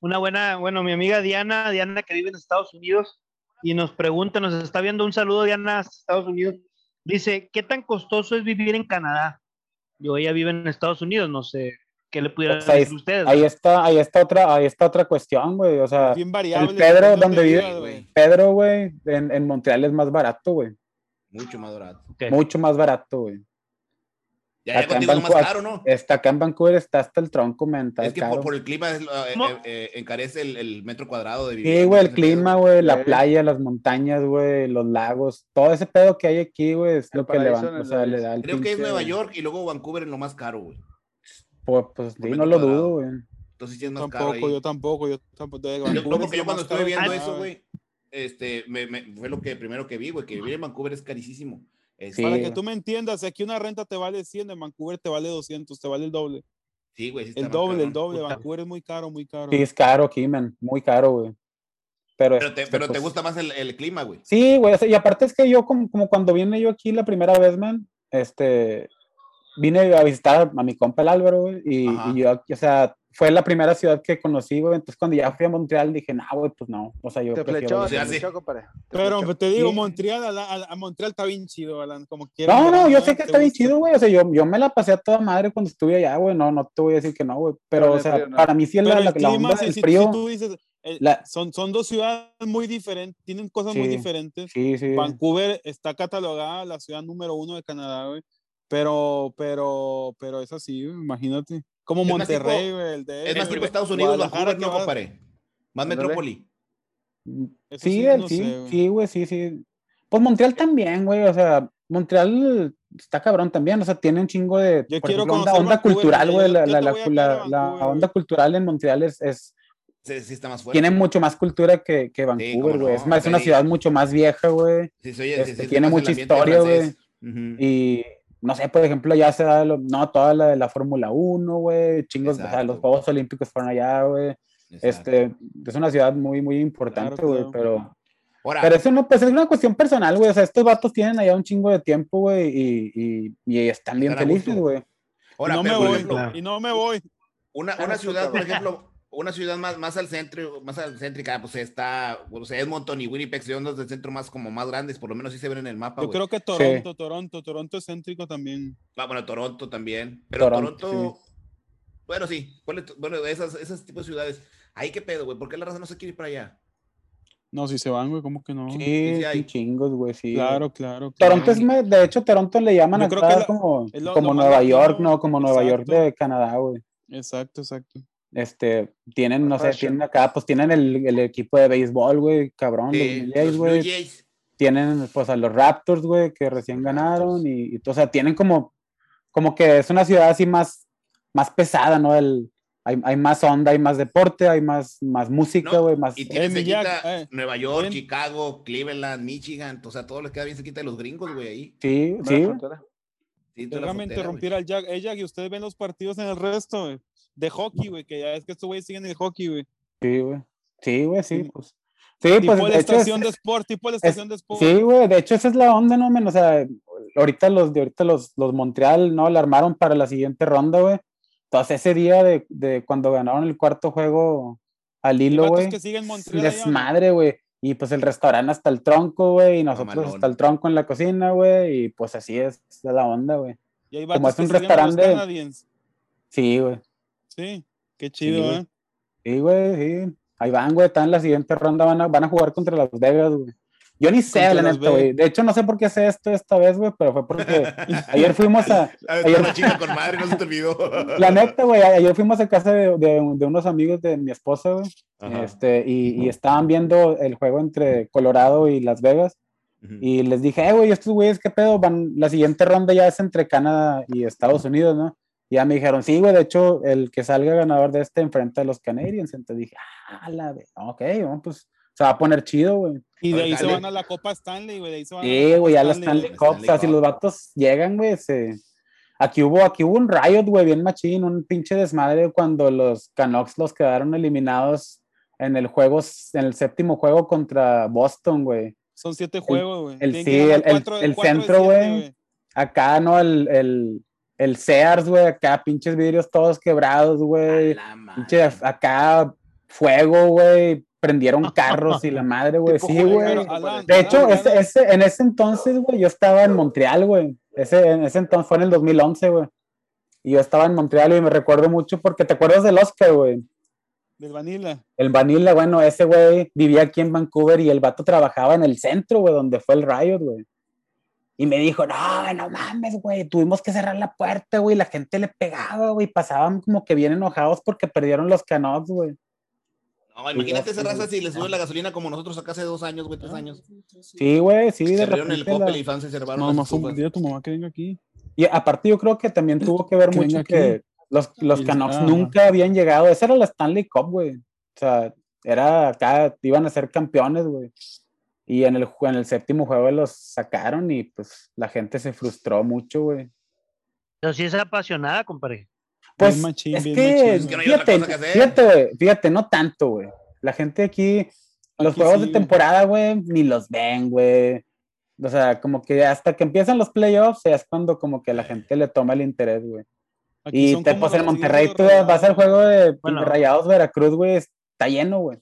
una buena, bueno, mi amiga Diana, Diana que vive en Estados Unidos, y nos pregunta, nos está viendo un saludo, Diana, hasta Estados Unidos. Dice, ¿qué tan costoso es vivir en Canadá? Yo, ella vive en Estados Unidos, no sé qué le pudieran Pues ahí, decir ustedes. ahí está, ahí está otra, ahí está otra cuestión, güey. O sea, Bien variable. el Pedro, donde vive, güey. Pedro, güey, en, en Montreal es más barato, güey. Mucho más barato. Mucho más barato, güey. Ya, Acá en es más caro, ¿no? Está acá en Vancouver, está hasta el tronco. Está Es que caro. por, por el clima es, eh, eh, eh, encarece el, el metro cuadrado de vivir. Sí, güey, el clima, güey, la playa, las montañas, güey, los lagos, todo ese pedo que hay aquí, güey, es El lo que le, paraíso van, en o sea, le da el Creo que es Nueva York y luego Vancouver en lo más caro, güey. Pues, pues sí, no lo dudo, güey. Entonces sí es más caro ahí. Tampoco, yo tampoco, yo tampoco. Yo- es porque yo cuando estuve viendo eso, güey, este, me, me- fue lo que primero que vi, güey, que vivir en Vancouver es carísimo. Este, Sí. Para que tú me entiendas, aquí una renta te vale 100, en Vancouver te vale 200, te vale el doble. Sí, güey, sí El doble, el doble. Puta. Vancouver es muy caro, muy caro. Sí, es caro aquí, man, muy caro, güey. Pero, Pero te, este, pero te pues, gusta más el, el clima, güey. Sí, güey, o sea, y aparte es que yo como, como cuando vine yo aquí la primera vez, man, este, vine a visitar a mi compa el Álvaro, güey, y, y yo, o sea, fue la primera ciudad que conocí, güey, entonces cuando ya fui a Montreal dije, no, güey, pues no, o sea, yo Te flechó, o sea, te sí. flechó, compadre. Te Pero flechó. te digo. Montreal, a, la- a Montreal está bien chido, Alan, como quieras. No, no, yo sé que ¿Te está bien chido, güey, o sea, yo, yo me la pasé a toda madre cuando estuve allá, güey, no, no te voy a decir que no, güey, pero, Pero o el sea, frío no. para mí sí la, Pero la, el la clima, onda si, si- frío, si tú dices, eh, la- son, son dos ciudades muy diferentes, tienen cosas muy Sí. diferentes. sí, sí, Vancouver está catalogada la ciudad número uno de Canadá, güey. Pero, pero, pero es así, güey, imagínate. Como Es Monterrey, tipo- güey, el de Es más tipo Estados Unidos, Vancouver, no, que va- compadre. Más metrópoli. Eso Sí, sí, el- no sí, sé, güey. sí, güey, sí, sí. Pues Montreal también, güey, o sea, Montreal está cabrón también, o sea, tiene un chingo de Yo quiero ejemplo, onda, onda Vancouver, cultural, güey, güey, la, la, la, la- onda güey. cultural en Montreal es, es Sí, sí está más fuerte. tiene mucho más cultura que, que Vancouver, güey, no, es más, es una sí. ciudad mucho más vieja, güey, Sí, este, tiene mucha historia, francés. Ujú. y no sé, por ejemplo, ya se da, lo- no, toda la de la Fórmula 1, güey, chingos, o sea, los Juegos Olímpicos fueron allá, güey, este, es una ciudad muy, muy importante, güey, claro. pero... Ahora, Pero eso no, pues es una cuestión personal, güey. O sea, estos vatos tienen allá un chingo de tiempo, güey, y, y, y están bien felices, güey. No me voy, ejemplo, Claro. y no me voy. Una, una ciudad, por ejemplo, una ciudad más, más al centro, más al céntrica, pues está, o sea, Edmonton y Winnipeg son dos del centro más como más grandes, por lo menos sí se ven en el mapa, Yo creo que Toronto, Toronto, Toronto es céntrico también. Ah, bueno, Toronto también, pero Toronto, Toronto, bueno, sí, bueno, esas, esas tipos de ciudades, ahí qué pedo, güey, ¿por qué la raza no se quiere ir para allá? No, si se van, güey, ¿cómo que no? Sí, sí chingos, güey, sí. Claro, claro. Toronto es, de hecho, Toronto le llaman acá como, como Nueva York, ¿no? Como Nueva York de Canadá, güey. Exacto, exacto. Este, tienen, no sé, tienen acá, pues tienen el, el equipo de béisbol, güey, cabrón, Sí, los güey. Tienen pues a los Raptors, güey, que recién ganaron y, o sea, tienen como, como que es una ciudad así más, más pesada, ¿no? El, hay, hay más onda, hay más deporte, hay más, más música, güey, más... Y tiene cerquita eh, Nueva York, Chicago, Cleveland, Michigan, o sea, todo les queda bien cerquita de los gringos, güey, ahí. Sí, sí. Sí, Déjame interrumpir al Jack. Hey, Jack, y ustedes ven los partidos en el resto, de hockey, güey, que ya es que estos güeyes siguen el hockey, güey. Sí, güey. Sí, güey, sí, pues. Sí, tipo pues. la estación de sport, tipo la estación de sport. Sí, güey, de hecho, esa es la onda, ¿no? O sea, ahorita los de ahorita los, los Montreal, ¿no? La armaron para la siguiente ronda, güey. Entonces, ese día de, de, cuando ganaron el cuarto juego al hilo, güey. Desmadre, güey. Y pues el restaurante hasta el tronco, güey. Y nosotros hasta el tronco en la cocina, güey. Y pues así es, es la onda, güey. Como es un restaurante. Sí, güey. Sí, qué chido, ¿eh? Sí, güey, sí. Ahí van, güey, están en la siguiente ronda, van a, van a jugar contra Las Vegas, güey. Yo ni sé, la neta, güey. De hecho, no sé por qué sé esto esta vez, güey, pero fue porque ayer fuimos a. ayer... Una chica con madre, no se te olvidó. La neta, güey, ayer fuimos a casa de, de, de unos amigos de mi esposa, güey. Este, y, y, estaban viendo el juego entre Colorado y Las Vegas. Y les dije, eh, güey, estos güeyes, ¿qué pedo? Van, la siguiente ronda ya es entre Canadá y Estados Unidos, ¿no? Y ya me dijeron, sí, güey, de hecho, el que salga ganador de este enfrenta a los Canadiens. Entonces dije, ah, la de, ok, bueno, pues se va a poner chido, güey. Y de ahí se van a la Copa Stanley, güey. Sí, güey, ya la Stanley Cup. O sea, si los vatos llegan, güey, se... Aquí hubo, aquí hubo un riot, güey, bien machín, un pinche desmadre cuando los Canucks los quedaron eliminados en el juego, en el séptimo juego contra Boston, güey. Son siete juegos, güey. El, sí, el, el, centro, güey. Acá, ¿no? El, el, el Sears, güey, acá, pinches vidrios todos quebrados, güey. Pinches acá, fuego, güey. Prendieron carros y la madre, güey. Sí, güey. De hecho, ese, ese, en ese entonces, güey, yo estaba en Montreal, güey. Ese, en ese entonces fue en el 2011, güey. Y yo estaba en Montreal y me recuerdo mucho porque te acuerdas del Oscar, güey. Del Vanilla. El Vanilla, bueno, ese güey vivía aquí en Vancouver y el vato trabajaba en el centro, güey, donde fue el Riot, güey. Y me dijo, no, no mames, güey, tuvimos que cerrar la puerta, güey, la gente le pegaba, güey, pasaban como que bien enojados porque perdieron los Canucks, güey. No, imagínate esa raza si les sube la gasolina como nosotros acá hace dos años, güey, tres ah, años. Sí, güey, sí. Se de el Coppel y se. No, más un día tu mamá que venga aquí. Y aparte yo creo que también tuvo que ver mucho que los, los Canucks nunca habían llegado. Esa era la Stanley Cup, güey. O sea, era acá, iban a ser campeones, güey. Y en el, en el séptimo juego los sacaron y pues la gente se frustró mucho, güey. Pero sí es apasionada, compadre. Pues es que, fíjate, fíjate, fíjate, no tanto, güey. La gente aquí, los juegos de temporada, güey, ni los ven, güey. O sea, como que hasta que empiezan los playoffs es cuando como que la gente le toma el interés, güey y te pues en Monterrey tú vas al juego de Rayados Veracruz, güey, está lleno, güey.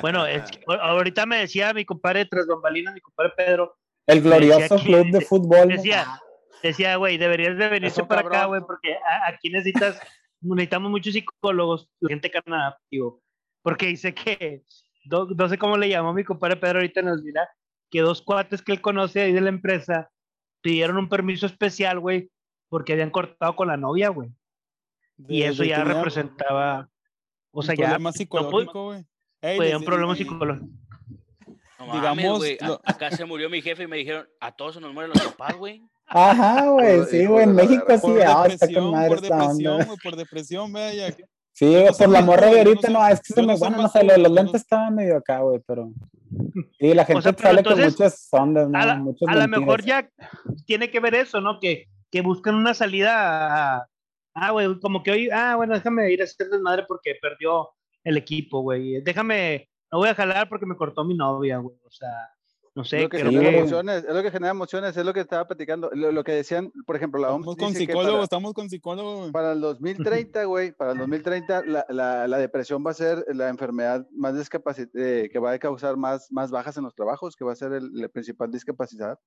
Bueno, ahorita me decía mi compadre tras bambalinas, mi compadre Pedro. El glorioso club de fútbol. Decía, decía, güey, deberías de venirse para acá, güey, porque aquí necesitas, necesitamos muchos psicólogos, gente Canadá, digo, porque dice que, no, sé cómo le llamó mi compadre Pedro ahorita nos dirá, que dos cuates que él conoce ahí de la empresa pidieron un permiso especial, güey, porque habían cortado con la novia, güey. Y eso ya representaba, o sea, ya... Problema psicológico, güey. Fue un problema psicológico. Digamos, güey, acá se murió mi jefe y me dijeron, a todos se nos mueren los papás, güey. Ajá, güey, sí, güey, en México sí, por ah, está con madre por depresión, güey, por depresión, vaya. Sí, por la morra de ahorita, no, es que se me, bueno, no sé, los lentes estaban medio acá, güey, pero... Sí, la gente sale con muchas ondas, ¿no? A, lo mejor ya tiene que ver eso, ¿no? Que que buscan una salida a, ah, güey, como que hoy, ah, bueno, déjame ir a hacer desmadre porque perdió el equipo, güey. Déjame, no voy a jalar porque me cortó mi novia, güey. O sea, no sé. Lo que genera emociones, es lo que genera emociones, es lo que estaba platicando. Lo, que decían, por ejemplo, la OMS. Estamos con psicólogos, estamos con psicólogos. Para el 2030, güey, para el 2030, la, la, la, depresión va a ser la enfermedad más discapacitada, eh, que va a causar más, más bajas en los trabajos, que va a ser el, el principal discapacidad.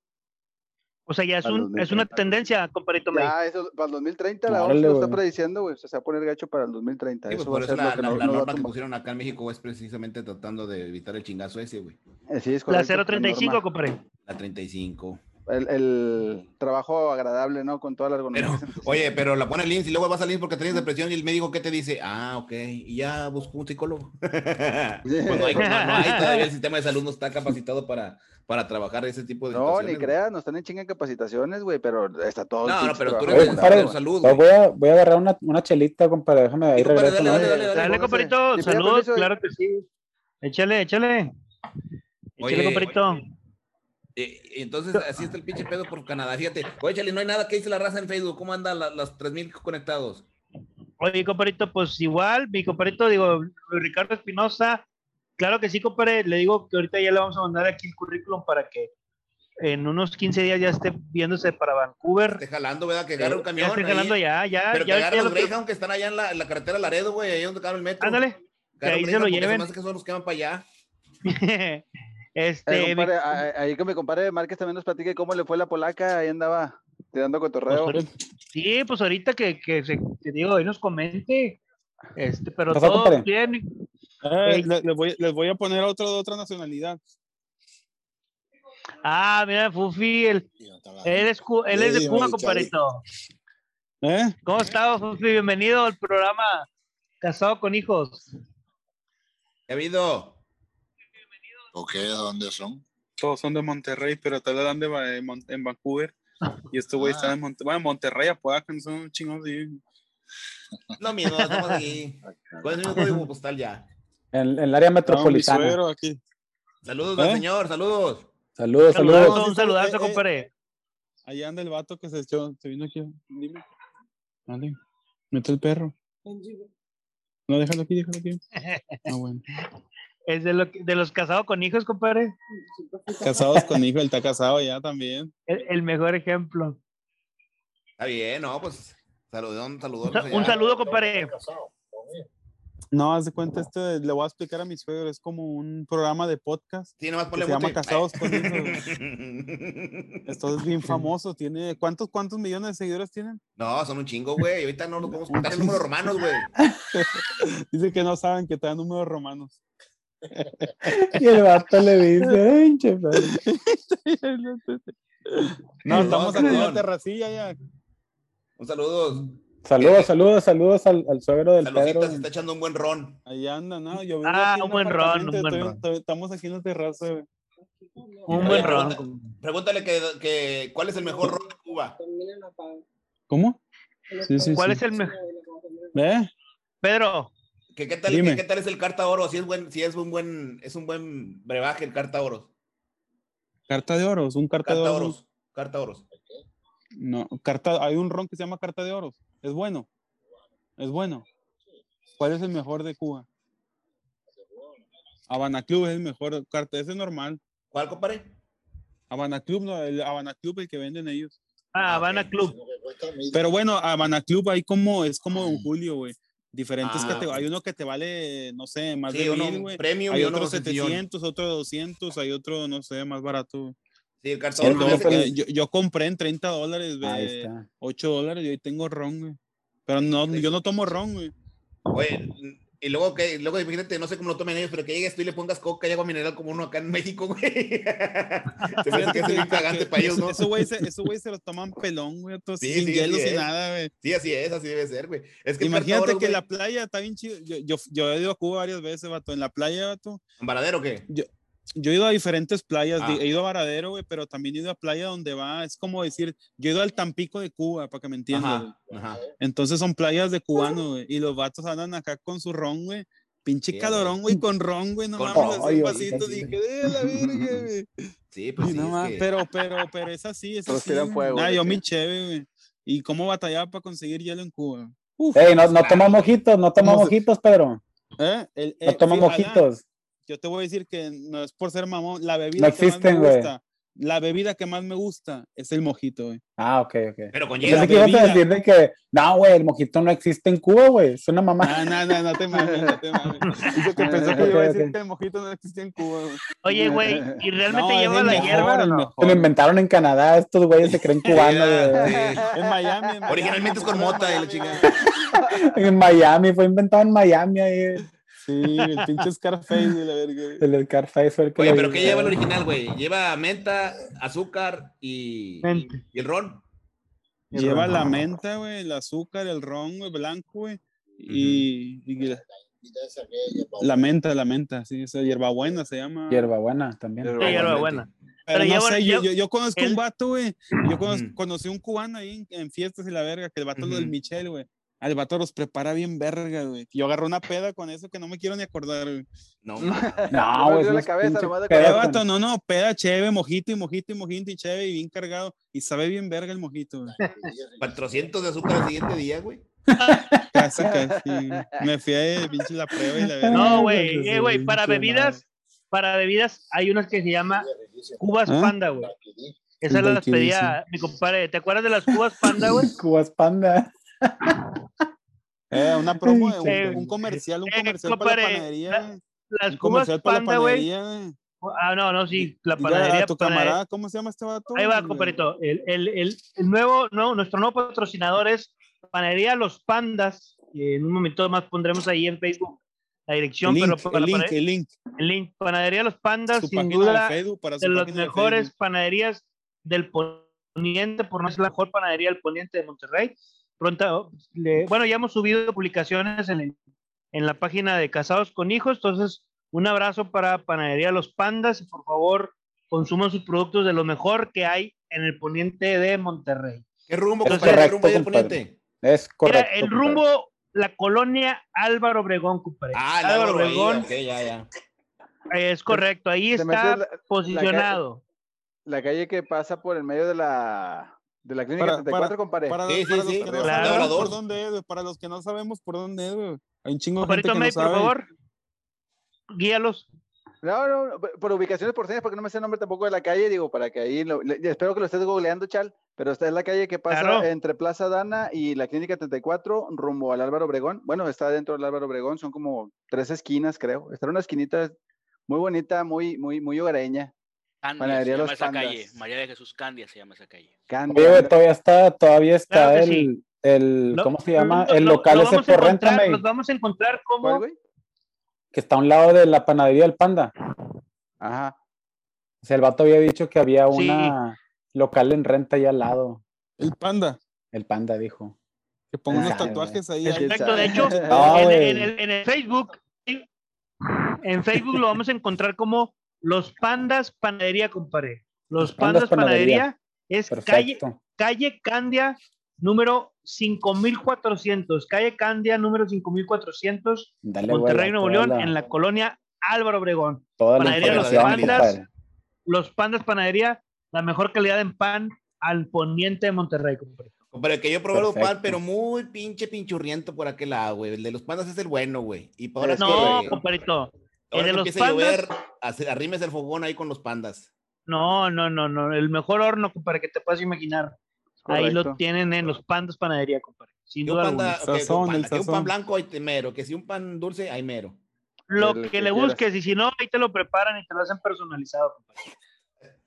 O sea, ya es, un, es una tendencia, compadrito. Ya, eso, para el 2030 la OMS lo está prediciendo, güey. O sea, se va a poner gacho para el 2030. Sí, pues por eso la, norma que pusieron acá en México es precisamente tratando de evitar el chingazo ese, güey. Sí, es la 035, compadre. La 35. El, el, trabajo agradable, ¿no? Con todas las pero, Oye, pero la pone el INS y luego vas al INS porque tienes depresión y el médico, ¿qué te dice? Ah, ok. Y ya busco un psicólogo. pues no, hay, no, hay, todavía el sistema de salud no está capacitado para para trabajar ese tipo de No, ni creas, no están en chinga capacitaciones, güey, pero está todo. No, no, pero tú eres de salud. Voy a, voy a agarrar una, una chelita, compadre, déjame ahí regreso. Dale, dale, dale, dale, dale, compadrito, saludos, claro que sí. Échale, échale. Échale, compadrito. Eh, entonces, así está el pinche pedo por Canadá. Fíjate, oye, Chale, no hay nada que dice la raza en Facebook. ¿Cómo andan las los 3000 conectados? Oye, compadrito, pues igual, mi compadrito, digo, Ricardo Espinosa, claro que sí, compadre, le digo que ahorita ya le vamos a mandar aquí el currículum para que en unos 15 días ya esté viéndose para Vancouver. Esté jalando, ¿verdad? Que agarre un camión. esté jalando ya, ya. Pero ya, que agarre los Greyhound que están allá en la, en la carretera Laredo, güey, ahí donde cabe el metro. Ándale, que ahí se lo lleven. Más que son los que van para allá. este, eh, compadre, ahí que mi compadre Márquez también nos platique cómo le fue la polaca, ahí andaba tirando cotorreo. Pues, sí, pues ahorita que, que, se, te digo, ahí nos comente. Este, pero todo bien. Eh, les, voy, les, voy, a poner otro de otra nacionalidad. Ah, mira, Fufi, él, es, él es de Cuba, compadrito. ¿Eh? ¿Cómo estás, Fufi? Bienvenido al programa Casado con Hijos. ¿Qué ha habido? Ok, ¿de dónde son? Todos son de Monterrey, pero tal dan de, en Vancouver. Y este güey está en Monterrey. Bueno, Monterrey, Apodaca, son chingos de... Lo mismo, estamos aquí. ¿Cuál es el código postal ya? En, el área metropolitana. No, aquí. Saludos, ¿Eh? señor, saludos. Saludos, saludos. Un saludazo, eh, eh, compadre. Allá anda el vato que se echó, se vino aquí. Dime. Dale. Mete el perro. No, déjalo aquí, déjalo aquí. Ah, bueno. Es de, lo, de los casados con hijos, compadre. Casados con hijos, él está casado ya también. El, el mejor ejemplo. Está bien, no, pues saludón, saludón. Un, un saludo, compadre. No, haz de cuenta, este le voy a explicar a mis suegros, es como un programa de podcast. Sí, nomás se llama Casados con Hijos. Esto es bien famoso, tiene, ¿cuántos, cuántos millones de seguidores tienen? No, son un chingo, güey, ahorita no los podemos contar en números romanos, güey. Dice que no saben que dan números romanos. y el vato le dice, No, estamos aquí en la terracilla ya. Un saludo. Saludos, saludos, saludos al, al suegro del Pedro. se está echando un buen ron. Ahí anda, ¿no? Yo ah, un buen ron, un buen ron. Estamos aquí en la terraza, güey. Un buen ron. Pregúntale que, que, cuál es el mejor ron de Cuba. ¿Cómo? Sí, sí, ¿Cuál es el mejor? ¿Eh? Pedro. ¿Qué, qué, tal, qué, qué, tal, es el carta oro? Si es buen, si es un buen, es un buen brebaje el carta oro. Carta de oros, un carta, carta de oros. Carta oros. No, carta, hay un ron que se llama carta de oros. Es bueno. Es bueno. ¿Cuál es el mejor de Cuba? Habana Club es el mejor carta, ese es normal. ¿Cuál, compadre? Habana Club, no, el Habana Club el que venden ellos. Ah, Habana Club. Pero bueno, Habana Club hay como, es como Don Julio, güey. Diferentes ah, que hay uno que te vale, no sé, más de mil, güey. Hay otro 700, otro 200, hay otro, no sé, más barato. Sí, el cartón. yo, yo, compré en 30 dólares, güey. 8 dólares y hoy tengo ron, güey. Pero no, yo no tomo ron, güey. Oye, y luego que, luego imagínate, no sé cómo lo tomen ellos, pero que llegues tú y le pongas coca y agua mineral como uno acá en México, güey. Te que es cagante para ellos, ¿no? Eso, güey, se, eso, güey, se lo toman pelón, güey. Sí, sin sí, hielo, sin nada, güey. Sí, así es, así debe ser, güey. Es que Imagínate que la playa está bien chido. Yo, yo, yo, he ido a Cuba varias veces, vato. En la playa, vato. ¿En Varadero qué? Yo, yo he ido a diferentes playas, ah. he ido a Varadero, güey, pero también he ido a playa donde va, es como decir, yo he ido al Tampico de Cuba, para que me entiendan. Entonces son playas de cubanos, güey, y los vatos andan acá con su ron, güey, pinche calorón, güey, con ron, güey, no mames, un pasito, dije, de la verga, güey. Sí, pues sí, no, pero, pero, pero es así, es así. Fuego, nah, yo mi chévere, güey. ¿Y cómo batallaba para conseguir hielo en Cuba? Uf, Ey, no, no toma mojitos, no toma mojitos, Pedro. ¿Eh? El, no toma mojitos yo te voy a decir que no es por ser mamón, la bebida que más me gusta, la bebida que más me gusta es el mojito, güey. Ah, ok, ok. Pero con hielo. que ibas a decir de que, no, güey, el mojito no existe en Cuba, güey, es una mamá. Ah, no, no, no te mames, no te mames. Dice que pensó que iba a decir que el mojito no existe en Cuba, güey. Oye, güey, ¿y realmente lleva la hierba o no? Se lo inventaron en Canadá, estos güeyes se creen cubanos, güey. En Miami. Originalmente es con mota y la chingada. en Miami, fue inventado en Miami ahí. Sí, el pinche Scarface de la verga. El Scarface fue el que Oye, pero ¿qué lleva el original, güey? Lleva menta, azúcar y, y el ron. Lleva la menta, güey, el azúcar, el ron, güey, blanco, güey. Y, la, menta, la menta, sí, esa hierbabuena se llama. Hierbabuena también. Sí, hierbabuena. Pero, no sé, yo, yo, conozco un vato, güey. Yo conocí un cubano ahí en, fiestas y la verga, que el vato lo del Michel, güey. Al vato los prepara bien verga, güey. Yo agarro una peda con eso que no me quiero ni acordar, güey. No, no, güey. la cabeza, vato, no, no, peda chévere, mojito y mojito y mojito y chévere y bien cargado. Y sabe bien verga el mojito, güey. 400 de azúcar al siguiente día, güey. casi, casi. Me fui a pinche la prueba y la No, güey, eh, güey, para bebidas, para bebidas hay unas que se llama Cubas ¿Ah? Panda, güey. Esas las pedía mi compadre. ¿Te acuerdas de las Cubas Panda, güey? Cubas Panda. Eh, una promo, un, un, comercial, un eh, comercial para la panadería. las cubas panda, güey. Ah, no, no, sí, la panadería. tu camarada, ¿cómo se llama este vato? Ahí va, compadrito. El, el, el, el, nuevo, no, nuestro nuevo patrocinador es Panadería Los Pandas. En un momento más pondremos ahí en Facebook la dirección. El link, pero el, link, el link. El link. Panadería Los Pandas, sin duda, de, de las mejores panaderías del poniente, por no ser la mejor panadería del poniente de Monterrey pronto, bueno, ya hemos subido publicaciones en, en la página de Casados con Hijos, entonces un abrazo para Panadería Los Pandas y por favor consuman sus productos de lo mejor que hay en el poniente de Monterrey. ¿Qué rumbo, es ¿Qué rumbo hay el poniente? Es correcto. el rumbo, la colonia Álvaro Obregón, compadre. Ah, Álvaro Obregón. ya, ya. Es correcto, ahí está posicionado. la calle que pasa por el medio de la de la clínica para, 34, compadre. Para, sí, sí, sí. Claro. por dónde es, para los que no sabemos por dónde es, Hay un chingo de gente que no sabe. por favor, guíalos. No, no, por ubicaciones por señas, porque no me sé el nombre tampoco de la calle, digo, para que ahí, lo, espero que lo estés googleando, Chal, pero esta es la calle que pasa entre Plaza Dana y la Clínica 34, rumbo al Álvaro Obregón. Bueno, está dentro del Álvaro Obregón, son como tres esquinas, creo. Está en una esquinita muy bonita, muy, muy, muy hogareña. Candia se llama esa calle. María de Jesús Candia se llama esa calle. Candia. todavía está, todavía está el, el ¿cómo se llama? el local ese por renta. Los vamos a encontrar como... Que está a un lado de la panadería del Panda. Ajá. O sea, el vato había dicho que había una local en renta ahí al lado. El Panda. El Panda dijo. Que ponga unos tatuajes ahí. Perfecto, de hecho, en, el, en el Facebook, en Facebook lo vamos a encontrar como los Pandas Panadería, compadre. Los, Pandas, Panadería, es calle, calle Candia número 5400. Calle Candia número 5400. Monterrey, Nuevo León, en la colonia Álvaro Obregón. panadería Los Pandas. Los Pandas Panadería, la mejor calidad en pan al poniente de Monterrey, compadre. Pero que yo probé los pan, pero muy pinche pinchurriento por aquel lado, güey. El de los pandas es el bueno, güey. Y por no, compadrito. El de los pandas arrimes el fogón ahí con los pandas. No, no, no, no. El mejor horno, para que te puedas imaginar. Ahí lo tienen en los pandas panadería, compadre. Sin duda panda, que un pan blanco hay mero, que si un pan dulce hay mero. Lo que, le busques, y si no, ahí te lo preparan y te lo hacen personalizado, compadre.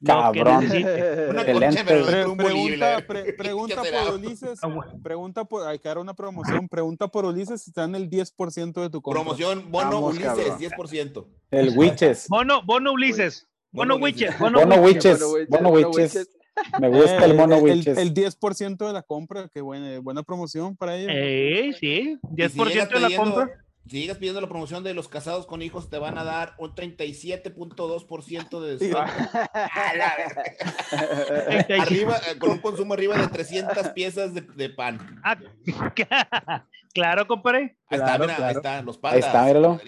Cabrón. Una pregunta, pregunta por Ulises. Pregunta por, hay que dar una promoción. Pregunta por Ulises si están el 10% de tu compra. Promoción, bono Ulises, 10%. El Witches. Bono, bono Ulises. Bono Witches. Bono Witches. Bono Witches. Me gusta el mono Witches. El, 10% de la compra, qué buena, buena promoción para ellos. Eh, sí, 10% de la compra si sigas pidiendo la promoción de los casados con hijos, te van a dar un 37.2% de descuento. arriba, con un consumo arriba de 300 piezas de, pan. Ah, claro, compadre. Ahí está, mira, ahí está, los patas. Ahí está, míralo.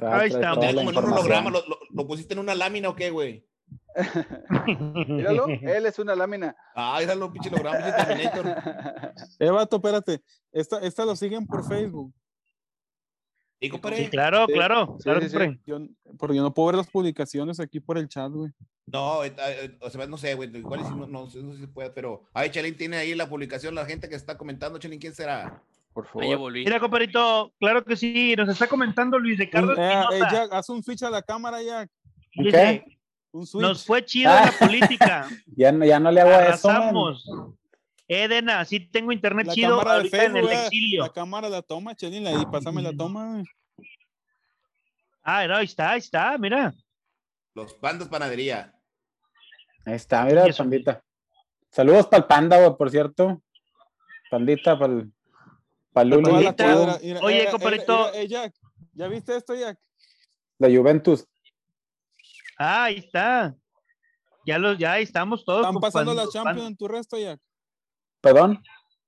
Ahí está. como en un holograma, ¿lo, lo, pusiste en una lámina o qué, güey? Míralo, él es una lámina. Ah, míralo, pinche holograma, pinche Terminator. Eh, vato, espérate. Esta, esta lo siguen por Facebook. ¿Y Sí, claro, claro, claro yo, porque yo no puedo ver las publicaciones aquí por el chat, güey. No, eh, eh, o sea, no sé, güey, igual no, no, sé si se puede, pero ahí Chelín tiene ahí la publicación, la gente que está comentando, Chelín, ¿quién será? Por favor. Mira, compadrito, claro que sí, nos está comentando Luis Ricardo. Eh, eh Jack, haz un switch a la cámara, Jack. ¿Qué? Un switch. Nos fue chido la política. ya, no, ya no le hago Arrasamos. eso. Edena, sí tengo internet chido ahorita en el exilio. La cámara la toma, Chelín, ahí pásame la toma. Ah, no, ahí está, ahí está, mira. Los pandas panadería. Ahí está, mira, pandita. Saludos para el panda, por cierto. Pandita, para el, para. Oye, compadrito. ¿Ya viste esto, Jack? La Juventus. Ah, ahí está. ya, los, ya estamos todos. ¿Están pasando la Champions en tu resto, ya? ¿Perdón?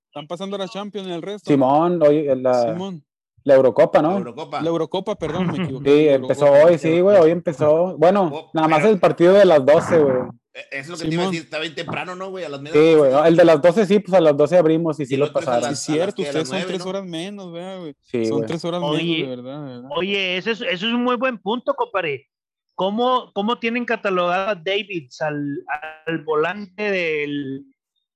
¿Están pasando la Champions en el resto? Simón, hoy la, Simón. la Eurocopa, ¿no? La Eurocopa. La Eurocopa, perdón, me equivoqué. Sí, empezó hoy, sí, güey, hoy empezó. Bueno, oh, nada más el partido de las 12, güey. Eh, eso es lo que te iba a decir, está bien temprano, ¿no, güey? A las Sí, güey, el de las 12 sí, pues a las 12 abrimos y, sí lo pasaron. Sí, cierto, ustedes son tres horas menos, güey. Sí, son tres horas menos, de verdad, Oye, eso es, eso es un muy buen punto, compadre. ¿Cómo, cómo tienen catalogado a Davids al, al volante del,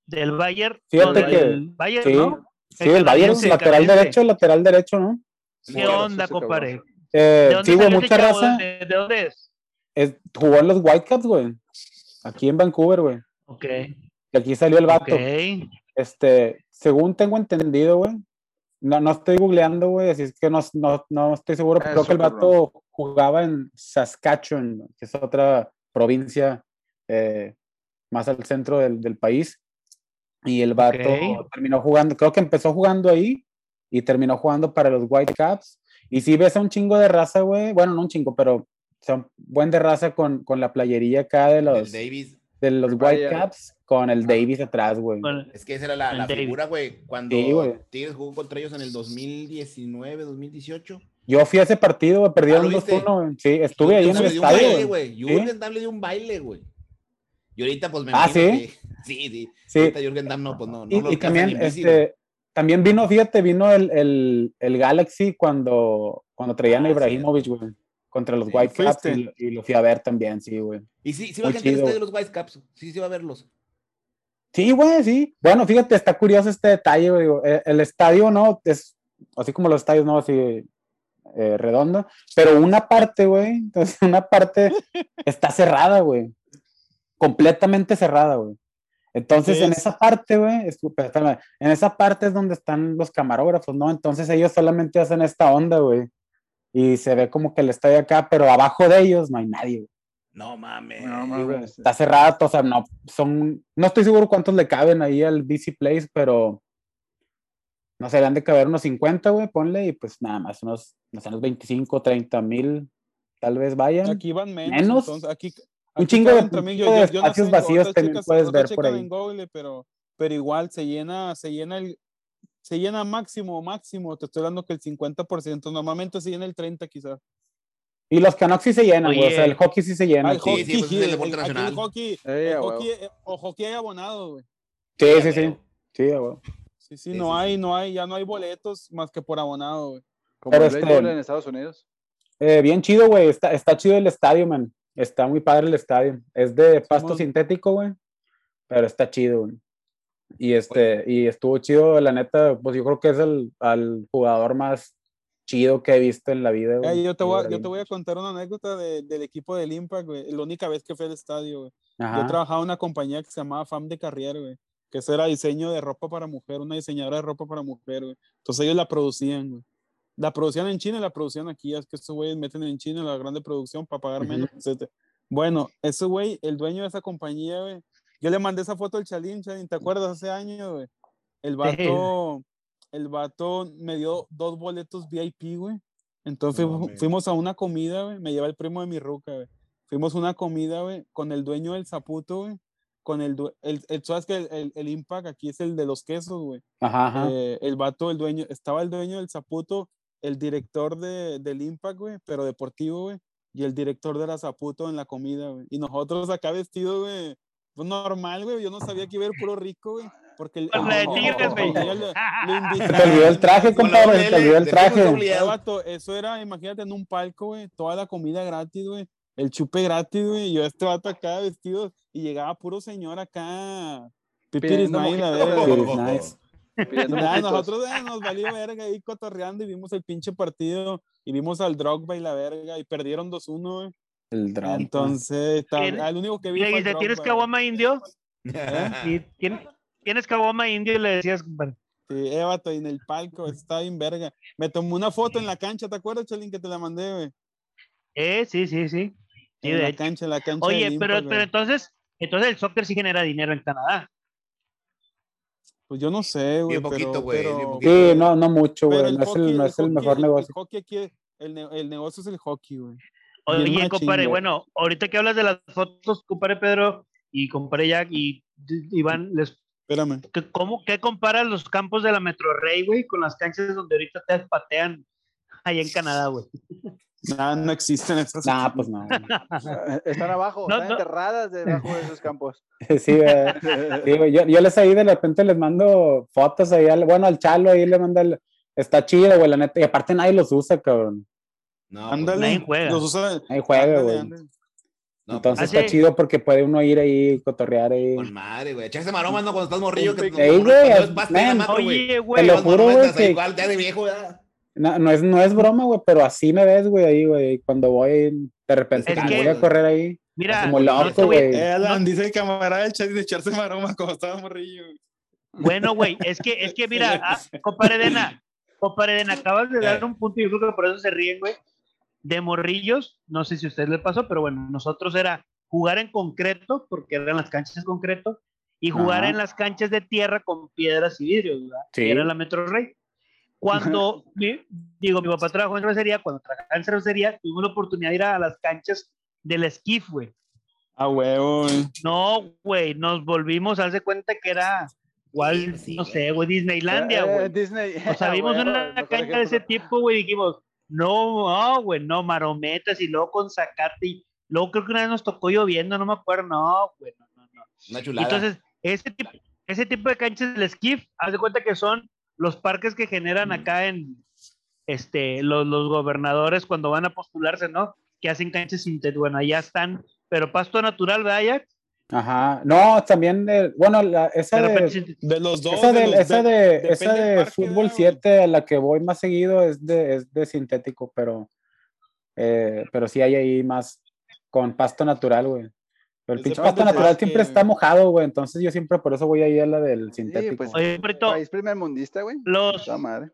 del Bayern? Fíjate que el Bayern, sí, ¿no? Sí, el, Bayern es lateral derecho, lateral derecho, ¿no? ¿Qué onda, compadre? Eh, sí, güey, mucha raza. ¿De, dónde es? es? Jugó en los Whitecaps, güey. Aquí en Vancouver, güey. Ok. Y aquí salió el vato. Ok. Este, según tengo entendido, güey. No, no estoy googleando, güey, así es que no, no, no estoy seguro. Ah, creo que el vato jugaba en Saskatchewan, que es otra provincia eh, más al centro del, del, país. Y el vato terminó jugando, creo que empezó jugando ahí y terminó jugando para los Whitecaps. Y si ves a un chingo de raza, güey, bueno, no un chingo, pero son buen de raza con, con la playería acá de los, Davis. de los Whitecaps con el Davis atrás, güey. Es que esa era la, la figura, güey, cuando sí, Tigres jugó contra ellos en el 2019, 2018. Yo fui a ese partido, güey, perdieron 2-1, Sí, estuve ahí en el estadio. güey. Jürgen Damm le dio un baile, güey. Y ahorita, pues me Ah, ¿sí? Sí, sí. Sí. Jürgen Damm no, pues no. no y, también, este, también vino, fíjate, vino el, el, el Galaxy cuando, cuando traían a ah, Ibrahimovic, güey contra los Whitecaps y, y, lo fui a ver también, sí, güey. ¿Y sí, sí va a gente de los Whitecaps? Sí, sí va a verlos. Sí, güey, sí. Bueno, fíjate, está curioso este detalle, güey. Eh, el, estadio, ¿no? Es así como los estadios, ¿no? Así eh, redondo. Pero una parte, güey, entonces una parte está cerrada, güey. Completamente cerrada, güey. Entonces, en esa parte, güey, en esa parte es donde están los camarógrafos, ¿no? Entonces ellos solamente hacen esta onda, güey y se ve como que el estadio acá, pero abajo de ellos no hay nadie. No mames. Está cerrado, o sea, no, son, no estoy seguro cuántos le caben ahí al BC Place, pero no sé, le han de caber unos 50, güey, ponle, y pues nada más, unos, no sé, unos 25, 30 mil, tal vez vayan. Aquí van menos. Entonces, aquí, un chingo de, espacios vacíos también puedes ver por ahí. pero, pero igual se llena, se llena el, se llena máximo, máximo, te estoy dando que el 50%, normalmente se llena el 30% quizás. Y los sí se llenan, o sea, el hockey sí se llena. El hockey, sí, sí, el, el, nacional. el hockey, el hockey, eh, o hockey hay abonado, güey. Sí, sí, sí. Sí, güey. Sí, sí, no hay, no hay, ya no hay boletos más que por abonado, güey. Como el este, en Estados Unidos. Eh, bien chido, güey. Está, está chido el estadio, man. Está muy padre el estadio. Es de pasto sintético, güey. Pero está chido, güey. Y, este, y estuvo chido, la neta, pues yo creo que es el al jugador más chido que he visto en la vida. yo, te voy a, yo te voy a contar una anécdota de, del equipo del Impact, güey. La única vez que fui al estadio, güey. Yo trabajaba en una compañía que se llamaba Fam de Carrier, güey. Que eso era diseño de ropa para mujer, una diseñadora de ropa para mujer, güey. Entonces ellos la producían, güey. La producían en China y la producían aquí. Es que estos güeyes meten en China la grande producción para pagar menos, etc. Bueno, ese güey, el dueño de esa compañía, güey, yo le mandé esa foto al Chalín, Chalín, ¿te acuerdas? Hace años, güey. El vato, el vato me dio dos boletos VIP, güey. Entonces fuimos a una comida, güey. Me lleva el primo de mi ruca, güey. Fuimos a una comida, güey, con el dueño del Zaputo, güey. Con el, el, el ¿sabes que el, el, Impact aquí es el de los quesos, güey? Ajá, eh, el vato, el dueño, estaba el dueño del Zaputo, el director de, del Impact, güey, pero deportivo, güey. Y el director de la Zaputo en la comida, güey. Y nosotros acá vestidos, güey, pues normal, güey. Yo no sabía que iba a ir puro rico, güey. Porque el, pues tigres, güey. Te olvidó el traje, compadre. Te olvidó el traje. Eso era, imagínate, en un palco, güey. Toda la comida gratis, güey. El chupe gratis, güey. Y yo este vato acá vestido. Y llegaba puro señor acá. Pipiris nice, la verga. Nah, nosotros eh, nos valió verga ahí cotorreando y vimos el pinche partido y vimos al Drogba y la verga y perdieron 2-1, güey. El drama. Entonces, está, el único que vi. Y dice, ¿tienes caguama indio? ¿Eh? ¿Tienes caguama indio? Y le decías, compadre. Sí, Evato, en el palco, está bien verga. Me tomó una foto en la cancha, ¿te acuerdas, Chalín, que te la mandé, güey? Eh, sí, sí, sí. sí en la cancha, la cancha. Oye, pero, pero entonces, entonces el soccer sí genera dinero en Canadá. Pues yo no sé, güey. Bien poquito, güey. Sí, no, no mucho, güey. No, es el, no es el, mejor negocio. El hockey aquí, el, el negocio es el hockey, güey. Oye, compadre, bueno, ahorita que hablas de las fotos, compadre Pedro, y compré ya y Iván les Espérame. ¿Cómo, ¿Qué comparas los campos de la Metro Rey, güey, con las canchas donde ahorita te patean ahí en Canadá, güey? No, no existen esas. Nah, pues no. están abajo, están enterradas debajo de esos campos. Sí, güey. Yo, yo, les ahí de repente les mando fotos ahí, al, bueno, al Chalo ahí le manda el, está chido, güey, la neta, y aparte nadie los usa, cabrón. No, ándale. Pues, nadie juega. Los usa. Nadie juega, güey. No, Entonces está chido porque puede uno ir ahí, cotorrear ahí. Con madre, güey. Echarse maromas, ¿no? Cuando estás morrillo. Que Ey, güey. Oye, güey. Te lo juro, güey. Igual, ya de viejo, ya. No, no, es, no es broma, güey, pero así me ves, güey, ahí, güey. Cuando voy, de repente, voy a correr ahí. Mira, como loco, güey. Eh, dice el camarada del chat de echarse maromas como estaba morrillo. Bueno, güey, es que, es que mira, ah, compadre Dena, compadre Dena, acabas de dar un punto y yo creo que por eso se ríen, güey. De morrillos, no sé si a usted le pasó, pero bueno, nosotros era jugar en concreto, porque eran las canchas en concreto, y jugar en las canchas de tierra con piedras y vidrios, ¿verdad? Sí. era la Metro Rey. Cuando, digo, mi papá trabajó en cervecería, cuando trabajaba en cervecería, tuvimos la oportunidad de ir a las canchas del esquif, güey. Ah, huevo, No, güey, nos volvimos, hace cuenta que era igual, no sé, güey, Disneylandia, eh, güey. Disney. O sea, vimos una cancha de ese tipo, güey, y dijimos, no, no, güey, no, marometas y luego con sacate y Luego creo que una vez nos tocó lloviendo, no me acuerdo. No, güey, no, no, no. Una chulada. Entonces, ese tipo, ese tipo de canchas del skiff, haz de cuenta que son los parques que generan acá en este, los, los gobernadores cuando van a postularse, ¿no? Que hacen canchas sintéticas. Bueno, allá están, pero pasto natural, ¿verdad, Ajá, no, también, de, bueno, la, esa de, de, los dos. Esa de, esa de, esa de fútbol 7 a la que voy más seguido es de, es de sintético, pero, eh, pero sí hay ahí más, con pasto natural, güey. Pero el pinche pasto natural siempre está mojado, güey. Entonces yo siempre por eso voy a ir a la del sintético. Sí, pues, Oye, país primer mundista, güey. Los,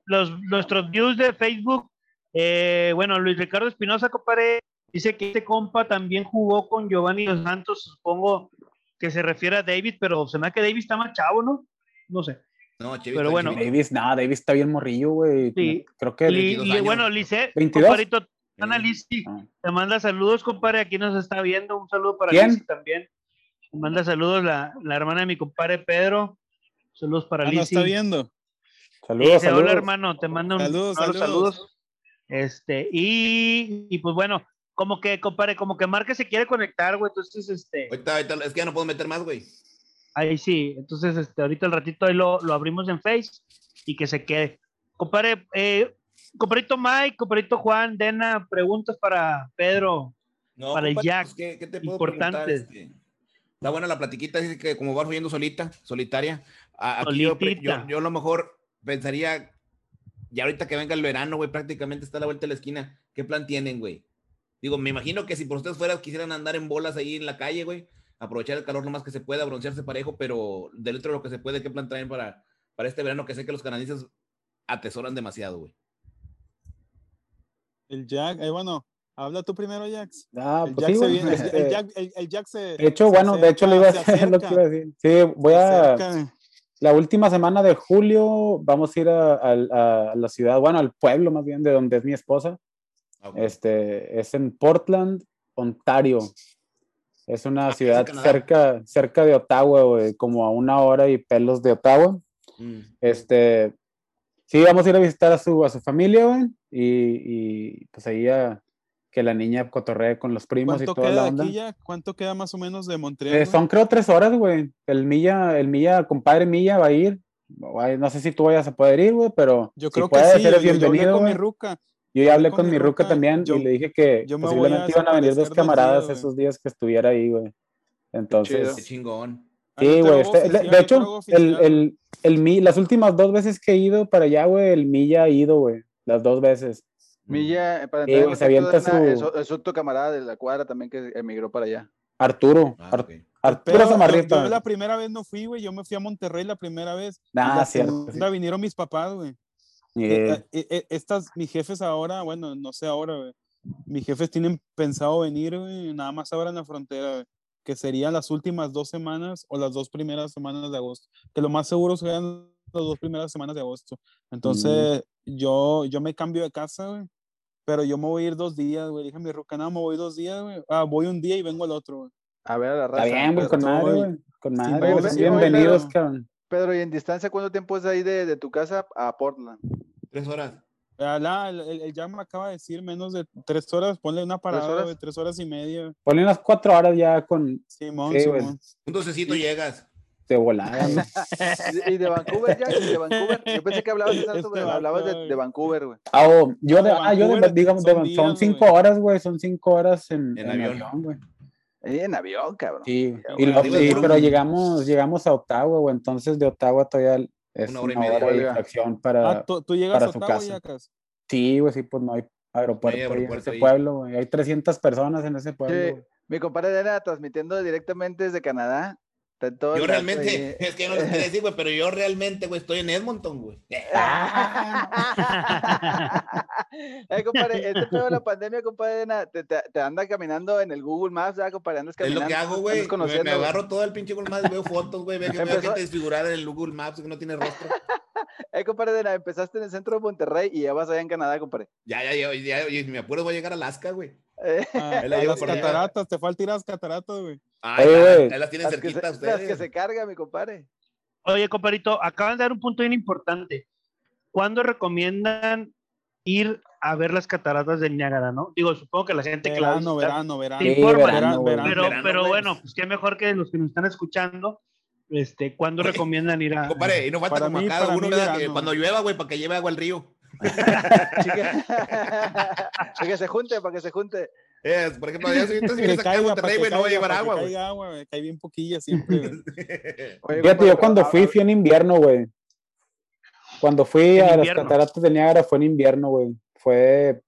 los, nuestros views de Facebook, eh, bueno, Luis Ricardo Espinosa, compadre, dice que este compa también jugó con Giovanni Dos Santos, supongo que se refiere a David, pero se me da que David está más chavo, ¿no? No sé. No, Chivito, pero bueno. David, nada, David está bien morrillo, güey. Sí. Creo que. Y, bueno, Lice, 22. Ana Lisi ah. te manda saludos, compadre. Aquí nos está viendo. Un saludo para ¿Quién? también. Te manda saludos la, la, hermana de mi compadre Pedro. Saludos para ah, está viendo. Saludos, saludos. Hola, hermano. Te mando un saludos, saludos. Este, y, y, pues bueno, como que, compadre, como que Marque se quiere conectar, güey. Entonces, este. Ahorita, ahorita, es que ya no puedo meter más, güey. Ahí sí. Entonces, este, ahorita el ratito ahí lo, lo abrimos en Face y que se quede. Compadre, eh, Comparito Mike, comparito Juan, Dena, preguntas para Pedro, para el Jack. Pues, ¿qué, te puedo Importante. Este, está buena la platiquita, dice que como va fluyendo solita, solitaria. Aquí yo, yo, a lo mejor pensaría, ya ahorita que venga el verano, güey, prácticamente está a la vuelta de la esquina. ¿Qué plan tienen, güey? Digo, me imagino que si por ustedes fuera quisieran andar en bolas ahí en la calle, güey, aprovechar el calor lo más que se pueda, broncearse parejo, pero del otro lo que se puede, ¿qué plan traen para, para este verano? Que sé que los canadienses atesoran demasiado, güey. El Jack, eh, bueno, habla tú primero, Jax. Ah, el, pues Jack sí, se viene, el, el, Jack, el, el, Jack, se. De hecho, bueno, de hecho, le iba a lo que iba a decir. Sí, voy a. La última semana de julio vamos a ir a, a, a, la ciudad, bueno, al pueblo más bien, de donde es mi esposa. Okay. Este, es en Portland, Ontario. Es una ah, ciudad cerca, cerca de Ottawa, güey, como a una hora y pelos de Ottawa. Mm. Este, sí, vamos a ir a visitar a su, a su familia, güey y, pues ahí a que la niña cotorree con los primos y toda la onda. Aquí ya? ¿Cuánto queda más o menos de Montreal? Eh, son creo tres horas, güey. El Milla, el Milla, compadre Milla va a ir. No sé si tú vayas a poder ir, güey, pero yo creo que sí, eres yo, bienvenido. Yo, con mi ruca. Yo ya hablé con, mi ruca, también y le dije que posiblemente iban a venir dos camaradas esos días que estuviera ahí, güey. Entonces. Qué chingón. Sí, güey. Este, de, hecho, el, el, el, las últimas dos veces que he ido para allá, güey, el Milla ha ido, güey las dos veces. Milla, para sí, se avienta su... es, es, otro camarada de la cuadra también que emigró para allá. Arturo. Ah, okay. Arturo Samarripa. Yo, la primera vez no fui, güey. Yo me fui a Monterrey la primera vez. Ah, cierto. Sí. vinieron mis papás, güey. Yeah. Eh, eh, estas, mis jefes ahora, bueno, no sé ahora, güey. Mis jefes tienen pensado venir, güey, nada más ahora en la frontera, güey, que serían las últimas dos semanas o las dos primeras semanas de agosto. Que lo más seguro serían las dos primeras semanas de agosto. Entonces, mm. yo, yo me cambio de casa, güey. Pero yo me voy a ir dos días, güey. Dije a mi ruca, no, me voy dos días, güey. Ah, voy un día y vengo al otro, güey. A ver, a la raza. Está bien, güey, con madre, güey. Con madre, bienvenidos, cabrón. Pedro, ¿y en distancia cuánto tiempo es ahí de, de tu casa a Portland? Tres horas. La, el, el, ya me acaba de decir menos de tres horas, ponle una parada de tres horas y media. Ponle unas cuatro horas ya con Simón, sí, Simón. Un docecito llegas. De volada. ¿Y de Vancouver ya? ¿Y de Vancouver? Yo pensé que hablabas, de, este hablabas de, de, Vancouver, güey. Ah, oh, yo, de, ah, yo de, digamos, son, días, son cinco wey. horas, güey, son cinco horas en, en, en avión, güey. En avión, cabrón. Sí, y lo, sí pero llegamos, llegamos a Ottawa, güey, entonces de Ottawa todavía es una hora, una hora de distracción para, ah, ¿tú, tú llegas para a su casa. Yacas? Sí, güey, sí, pues no hay aeropuerto, no hay aeropuerto en ese ahí. pueblo, güey. Hay 300 personas en ese pueblo. Sí. Mi compadre era transmitiendo directamente desde Canadá. Todo yo realmente, es que no les quiero decir, güey, pero yo realmente, güey, estoy en Edmonton, güey. eh, compadre, este pedo de la pandemia, compadre, te, te, te, anda caminando en el Google Maps, ¿verdad, compadre? Andas caminando. Es lo que hago, güey. Me, me, agarro todo el pinche Google Maps, veo fotos, güey, veo, veo gente desfigurada en el Google Maps que no tiene rostro. eh, compadre, empezaste en el centro de Monterrey y ya vas allá en Canadá, compadre. Ya, ya, ya, ya, ya me apuro, voy a llegar a Alaska, güey. Ah, a las cataratas, te falta ir a las cataratas, güey. Ah, ahí las tienen cerquita ustedes. Las que se carga, mi compadre. Oye, compadrito, acaban de dar un punto bien importante. ¿Cuándo recomiendan ir a ver las cataratas del Niágara, no? Digo, supongo que la gente verano, que la verano, verano, te informa, sí, verano, pero, verano, pero, pero bueno, pues qué mejor que los que nos están escuchando, este, ¿cuándo recomiendan ir a...? Compadre, y no falta como mí, cada uno, que cuando llueva, güey, para que lleve agua al río. para que se junte, para que se junte. Es, por ejemplo, ya si vienes acá a Monterrey, güey, no voy a llevar agua, güey. agua, cae bien poquilla siempre, Fíjate, yo cuando fui, fui en invierno, güey. Cuando fui a las cataratas de Niágara fue en invierno, güey. Fue.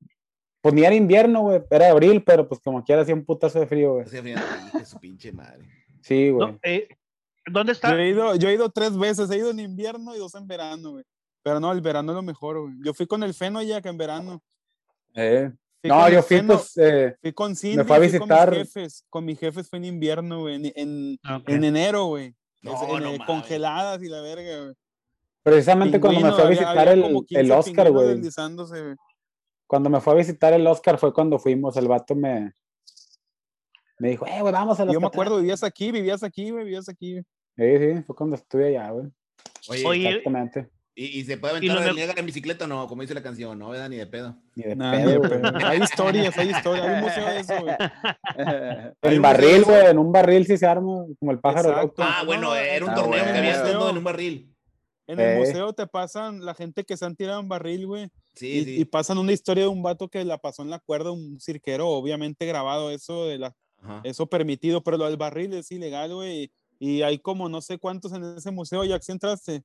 Pues ni era invierno, güey. Era abril, pero pues como quiera hacía un putazo de frío, güey. Hacía frío, su pinche madre. Sí, güey. No, eh, ¿Dónde está? Yo he, ido, yo he ido tres veces. He ido en invierno y dos en verano, güey. Pero no, el verano es lo mejor, güey. Yo fui con el Feno ya que en verano. Eh. Fui no, yo fui, pues. Eh, fui con Cindy, me fue a visitar. Con mis jefes, con mis jefes fue en invierno, güey. En, en, okay. en enero, güey. No, en, no, eh, congeladas y la verga, güey. Precisamente Pingüino, cuando me fue a visitar había, había el, el, Oscar, güey. Cuando me fue a visitar el Oscar fue cuando fuimos. El vato me. Me dijo, eh, güey, vamos a la. Yo me acuerdo, vivías aquí, vivías aquí, güey, vivías aquí. Sí, sí, fue cuando estuve allá, güey. Oye, Exactamente. ¿Y, ¿Y, se puede aventar el Niágara en bicicleta o no? Como dice la canción, ¿no? ¿verdad? Ni de pedo. Ni de nah, pedo, güey. hay historias, hay historias. Hay un museo de eso, güey. En barril, güey. En un barril sí se arma, como el pájaro. Exacto. Ah, bueno, era un ah, torneo bueno. que había estado en un barril. En el eh. museo te pasan la gente que se han tirado en barril, güey. Sí, y, sí. y, pasan una historia de un vato que la pasó en la cuerda, un cirquero, obviamente grabado eso de la, Ajá. eso permitido, pero lo del barril es ilegal, güey. Y hay como no sé cuántos en ese museo, ya que entraste.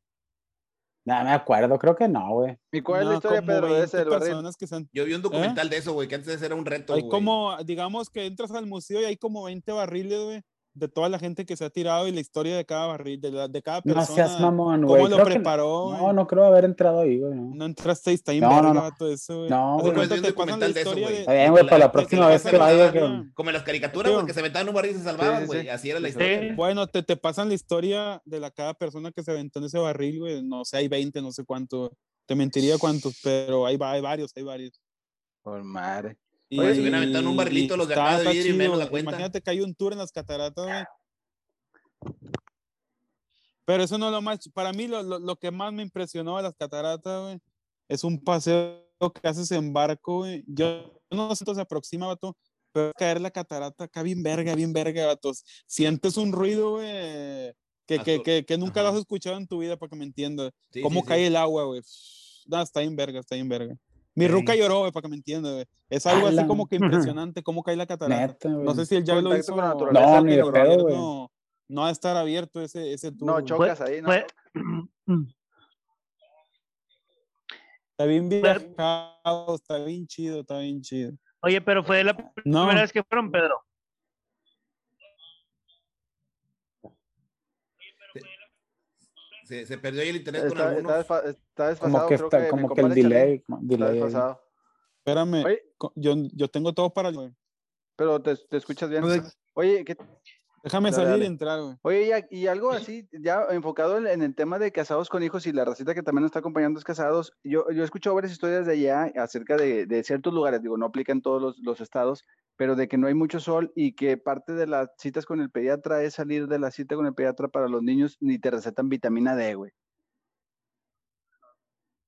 No, me acuerdo, creo que no, güey. ¿Y cuál no, es la historia, Pedro, de ese barril? Que han... Yo vi un documental ¿Eh? de eso, güey, que antes era un reto, Hay wey. como, digamos que entras al museo y hay como 20 barriles, güey, de toda la gente que se ha tirado y la historia de cada barril, de, la, de cada persona. No seas mamón, güey. ¿Cómo lo preparó? No, no, no, creo haber entrado ahí, güey. No, no entraste, está ahí no, no, no. todo eso, güey. No, güey. Pues te pasan la historia de... Bien, güey, para la próxima vez que vaya. Como en las caricaturas, porque se aventaban un barril y se salvaban, güey. Sí, sí. Así era la historia. Bueno, te, te pasan la historia de la cada persona que se aventó en ese barril, güey. No sé, hay 20, no sé cuánto. Te mentiría cuántos, pero hay, hay varios, hay varios. Por madre. Y, Oye, si hubieran aventado un barrilito los de acá de vidrio y menos la cuenta. Imagínate que hay un tour en las cataratas, güey. Pero eso no es lo más, para mí lo, lo, lo que más me impresionó de las cataratas, güey, es un paseo que haces en barco, güey. Yo no sé si se aproxima, vato, pero caer la catarata acá bien verga, bien verga, vatos. Sientes un ruido, güey, que, que, que, que, nunca Ajá. lo has escuchado en tu vida, para que me entiendas. Sí, Cómo sí, cae sí. el agua, güey. No, está bien verga, está bien verga. Mi ruca lloró, güey, para que me entiendas, güey. Es algo así como que impresionante, cómo cae la catarata. Neta, no sé si el ya lo hizo. No, ni de pedo, güey. No, no va a estar abierto ese, ese tour. No, chocas ahí, ¿no? Está bien viajado, está bien chido, está bien chido. Oye, pero fue la primera no. vez que fueron, Pedro. Se, se, perdió ahí el internet está, con algunos. Está, está desfasado, como que, está, que como que el delay. delay Espérame, Oye, yo, yo tengo todo para... Pero te, te escuchas bien. Oye, ¿qué, Déjame salir y entrar, güey. Oye, y, algo así, ya enfocado en, el tema de casados con hijos y la racita que también nos está acompañando es casados, yo, yo he escuchado varias historias de allá acerca de, ciertos lugares, digo, no aplica en todos los, estados, pero de que no hay mucho sol y que parte de las citas con el pediatra es salir de la cita con el pediatra para los niños ni te recetan vitamina D, güey.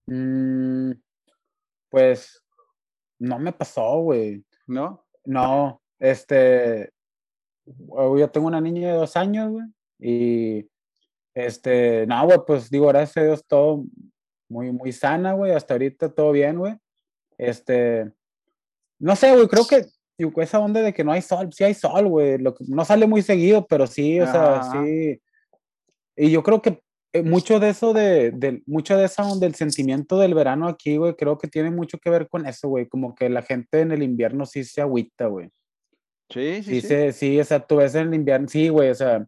Mm, pues no me pasó, güey. ¿No? No, este, yo tengo una niña de dos años, güey, y este, no, güey, pues digo, gracias a Dios, todo muy, muy sana, güey, hasta ahorita todo bien, güey. Este, no sé, güey, creo que esa onda de que no hay sol, sí hay sol, güey, no sale muy seguido, pero sí, o sea, sí. Y yo creo que eh, mucho de eso de, de, mucho de esa onda del sentimiento del verano aquí, güey, creo que tiene mucho que ver con eso, güey, como que la gente en el invierno sí se agüita, güey. Sí, sí, sí. sí, o sea, tú ves en el invierno, sí, güey, o sea,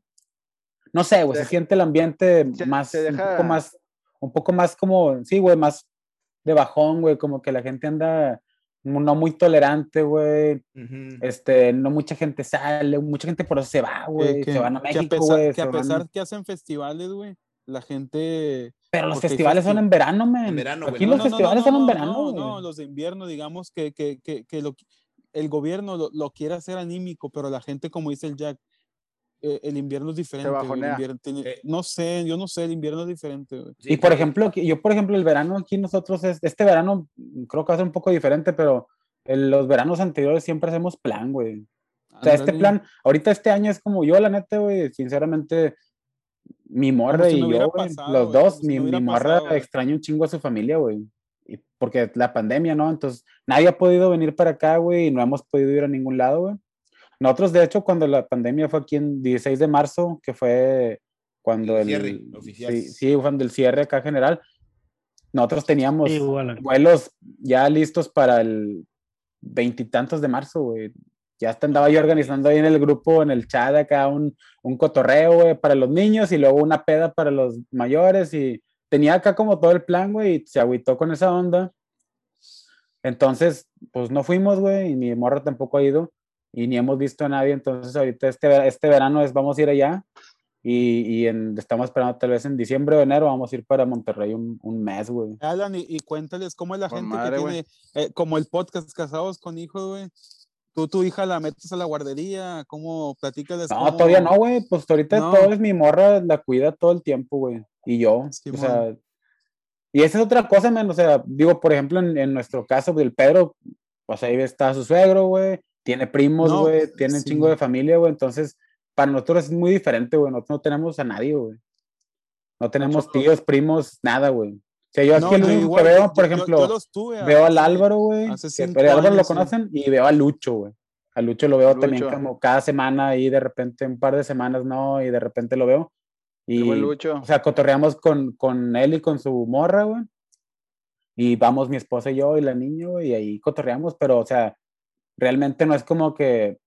no sé, güey, se, siente el ambiente más, un poco más, un poco más como, sí, güey, más de bajón, güey, como que la gente anda no muy tolerante, güey. Este, no mucha gente sale, mucha gente por eso se va, güey, se van a México, güey. Que a pesar, que hacen festivales, güey, la gente... Pero los festivales son en verano, men. En verano, Aquí los festivales son en verano, No, no, los de invierno, digamos que, que, que, que lo, el gobierno lo, quiere hacer anímico, pero la gente, como dice el Jack, eh, el invierno es diferente. Eh, no sé, yo no sé, el invierno es diferente. y por ejemplo, yo por ejemplo, el verano aquí nosotros, es, este verano creo que va a ser un poco diferente, pero en los veranos anteriores siempre hacemos plan, güey. O sea, este plan, ahorita este año es como yo, la neta, güey, sinceramente, mi morra y yo, los dos, mi, mi morra extraña un chingo a su familia, güey porque la pandemia, ¿no? Entonces, nadie ha podido venir para acá, güey, y no hemos podido ir a ningún lado, güey. Nosotros, de hecho, cuando la pandemia fue aquí en 16 de marzo, que fue cuando el, cierre oficial. Sí, sí, cuando el cierre acá general, nosotros teníamos vuelos ya listos para el veintitantos de marzo, güey. Ya andaba yo organizando ahí en el grupo, en el chat acá, un, un cotorreo, güey, para los niños y luego una peda para los mayores y tenía acá como todo el plan, güey, y se agüitó con esa onda. Entonces, pues no fuimos, güey, y mi morra tampoco ha ido, y ni hemos visto a nadie. Entonces, ahorita este, este verano es, vamos a ir allá, y, y estamos esperando tal vez en diciembre o enero, vamos a ir para Monterrey un, un mes, güey. Alan, y, cuéntales cómo es la gente que tiene, eh, como el podcast Casados con Hijos, güey. ¿Tú, tu hija la metes a la guardería? ¿Cómo platicas? No, todavía no, güey. Pues ahorita todo es mi morra, la cuida todo el tiempo, güey y yo. o sea, y esa es otra cosa, man. O sea, digo, por ejemplo, en, nuestro caso del Pedro, pues ahí está su suegro, güey. Tiene primos, güey. tiene un chingo de familia, güey. Entonces, para nosotros es muy diferente, güey. Nosotros no tenemos a nadie, güey. No tenemos tíos, primos, nada, güey. O sea, yo aquí el único que veo, por ejemplo, veo al Álvaro, güey. Pero Álvaro lo conocen y veo a Lucho, güey. A Lucho lo veo también como cada semana y de repente un par de semanas no, y de repente lo veo. Y, o sea, cotorreamos con, con él y con su morra, güey. Y vamos mi esposa y yo y la niña, güey, y ahí cotorreamos, pero, o sea, realmente no es como que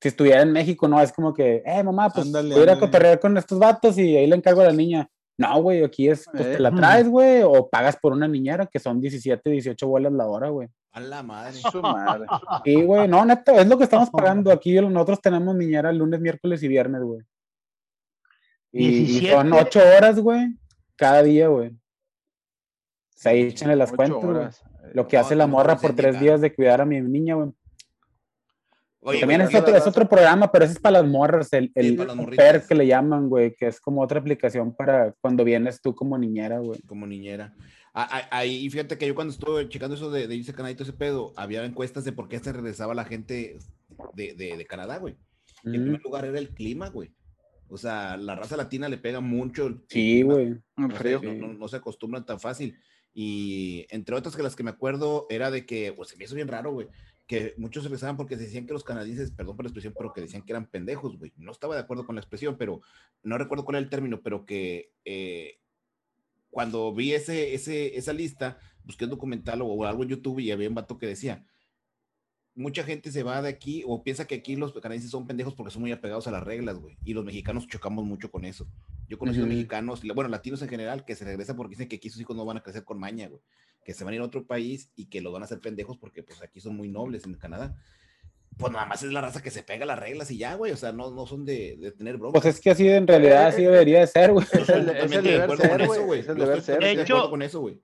si estuviera en México, no, es como que, eh, mamá, pues voy a ir a cotorrear con estos vatos y ahí le encargo a la niña. No, güey, aquí es, pues te la traes, güey, o pagas por una niñera que son 17, 18 bolas la hora, güey. A la madre. Su madre. Sí, güey, no, neto, es lo que estamos pagando. Aquí nosotros tenemos niñera lunes, miércoles y viernes, güey. Y, son ocho horas, güey, cada día, güey. Se ahí échenle las cuentas, Lo que hace la morra por tres días de cuidar a mi niña, güey. También es, otro, es otro, programa, pero ese es para las morras, el, el PER que le llaman, güey, que es como otra aplicación para cuando vienes tú como niñera, güey. Como niñera. Ahí, fíjate que yo cuando estuve checando eso de, de irse a Canadá y todo ese pedo, había encuestas de por qué se regresaba la gente de, de, de Canadá, güey. En primer lugar era el clima, güey. O sea, la raza latina le pega mucho. Sí, güey. No, no, se acostumbran tan fácil. Y entre otras que las que me acuerdo era de que, pues se me hizo bien raro, güey, que muchos se besaban porque se decían que los canadienses, perdón por la expresión, pero que decían que eran pendejos, güey. No estaba de acuerdo con la expresión, pero no recuerdo cuál era el término, pero que eh, cuando vi ese, ese, esa lista, busqué un documental o algo en YouTube y había un vato que decía, mucha gente se va de aquí o piensa que aquí los canadienses son pendejos porque son muy apegados a las reglas, güey. Y los mexicanos chocamos mucho con eso. Yo he conocido mexicanos, bueno, latinos en general, que se regresan porque dicen que aquí sus hijos no van a crecer con maña, güey. Que se van a ir a otro país y que los van a hacer pendejos porque pues aquí son muy nobles en Canadá. pues nada más es la raza que se pega las reglas y ya, güey. O sea, no, no son de, de tener broncas. Pues es que así en realidad así debería de ser, güey. Es el, es el deber ser, güey. Es el deber ser. De hecho, con eso, güey.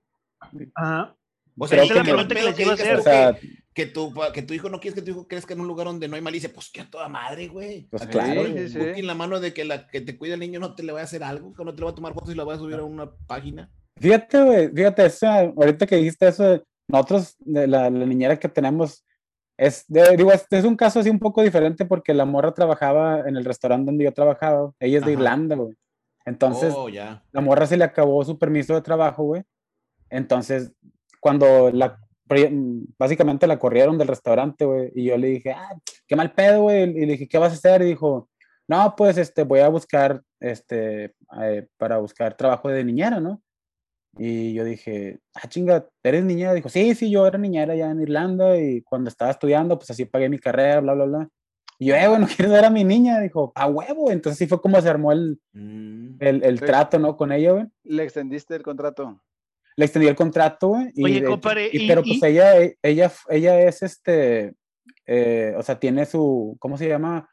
Ajá. O sea, es la pregunta que les iba a hacer. O sea, que, tu, que tu hijo no quieres que tu hijo crezca en un lugar donde no hay malicia, pues que a toda madre, güey. Pues claro. Sí, sí, en la mano de que la que te cuida el niño no te le va a hacer algo, que no te le va a tomar fotos y la va a subir a una página. Fíjate, güey, fíjate, ahorita que dijiste eso, nosotros, de la, la niñera que tenemos, es, digo, es, un caso así un poco diferente porque la morra trabajaba en el restaurante donde yo trabajaba. Ella es de Irlanda, güey. Entonces, oh, la morra se le acabó su permiso de trabajo, güey. Entonces, cuando la, básicamente la corrieron del restaurante, güey, y yo le dije, ah, qué mal pedo, güey. Y le dije, ¿qué vas a hacer? Y dijo, no, pues, este, voy a buscar, este, eh, para buscar trabajo de niñera, ¿no? Y yo dije, ah, chinga, ¿eres niñera? Dijo, sí, sí, yo era niñera allá en Irlanda y cuando estaba estudiando, pues así pagué mi carrera, bla, bla, bla. Y yo, eh, bueno, ¿quieres ver a mi niña? Dijo, a huevo. Entonces sí fue como se armó el, mm. el, el trato, ¿no? Con ella, güey. ¿Le extendiste el contrato? Le extendí el contrato, güey. Y, Oye, compadre, y, pero pues ella, ella, ella es este, eh, o sea, tiene su, ¿cómo se llama?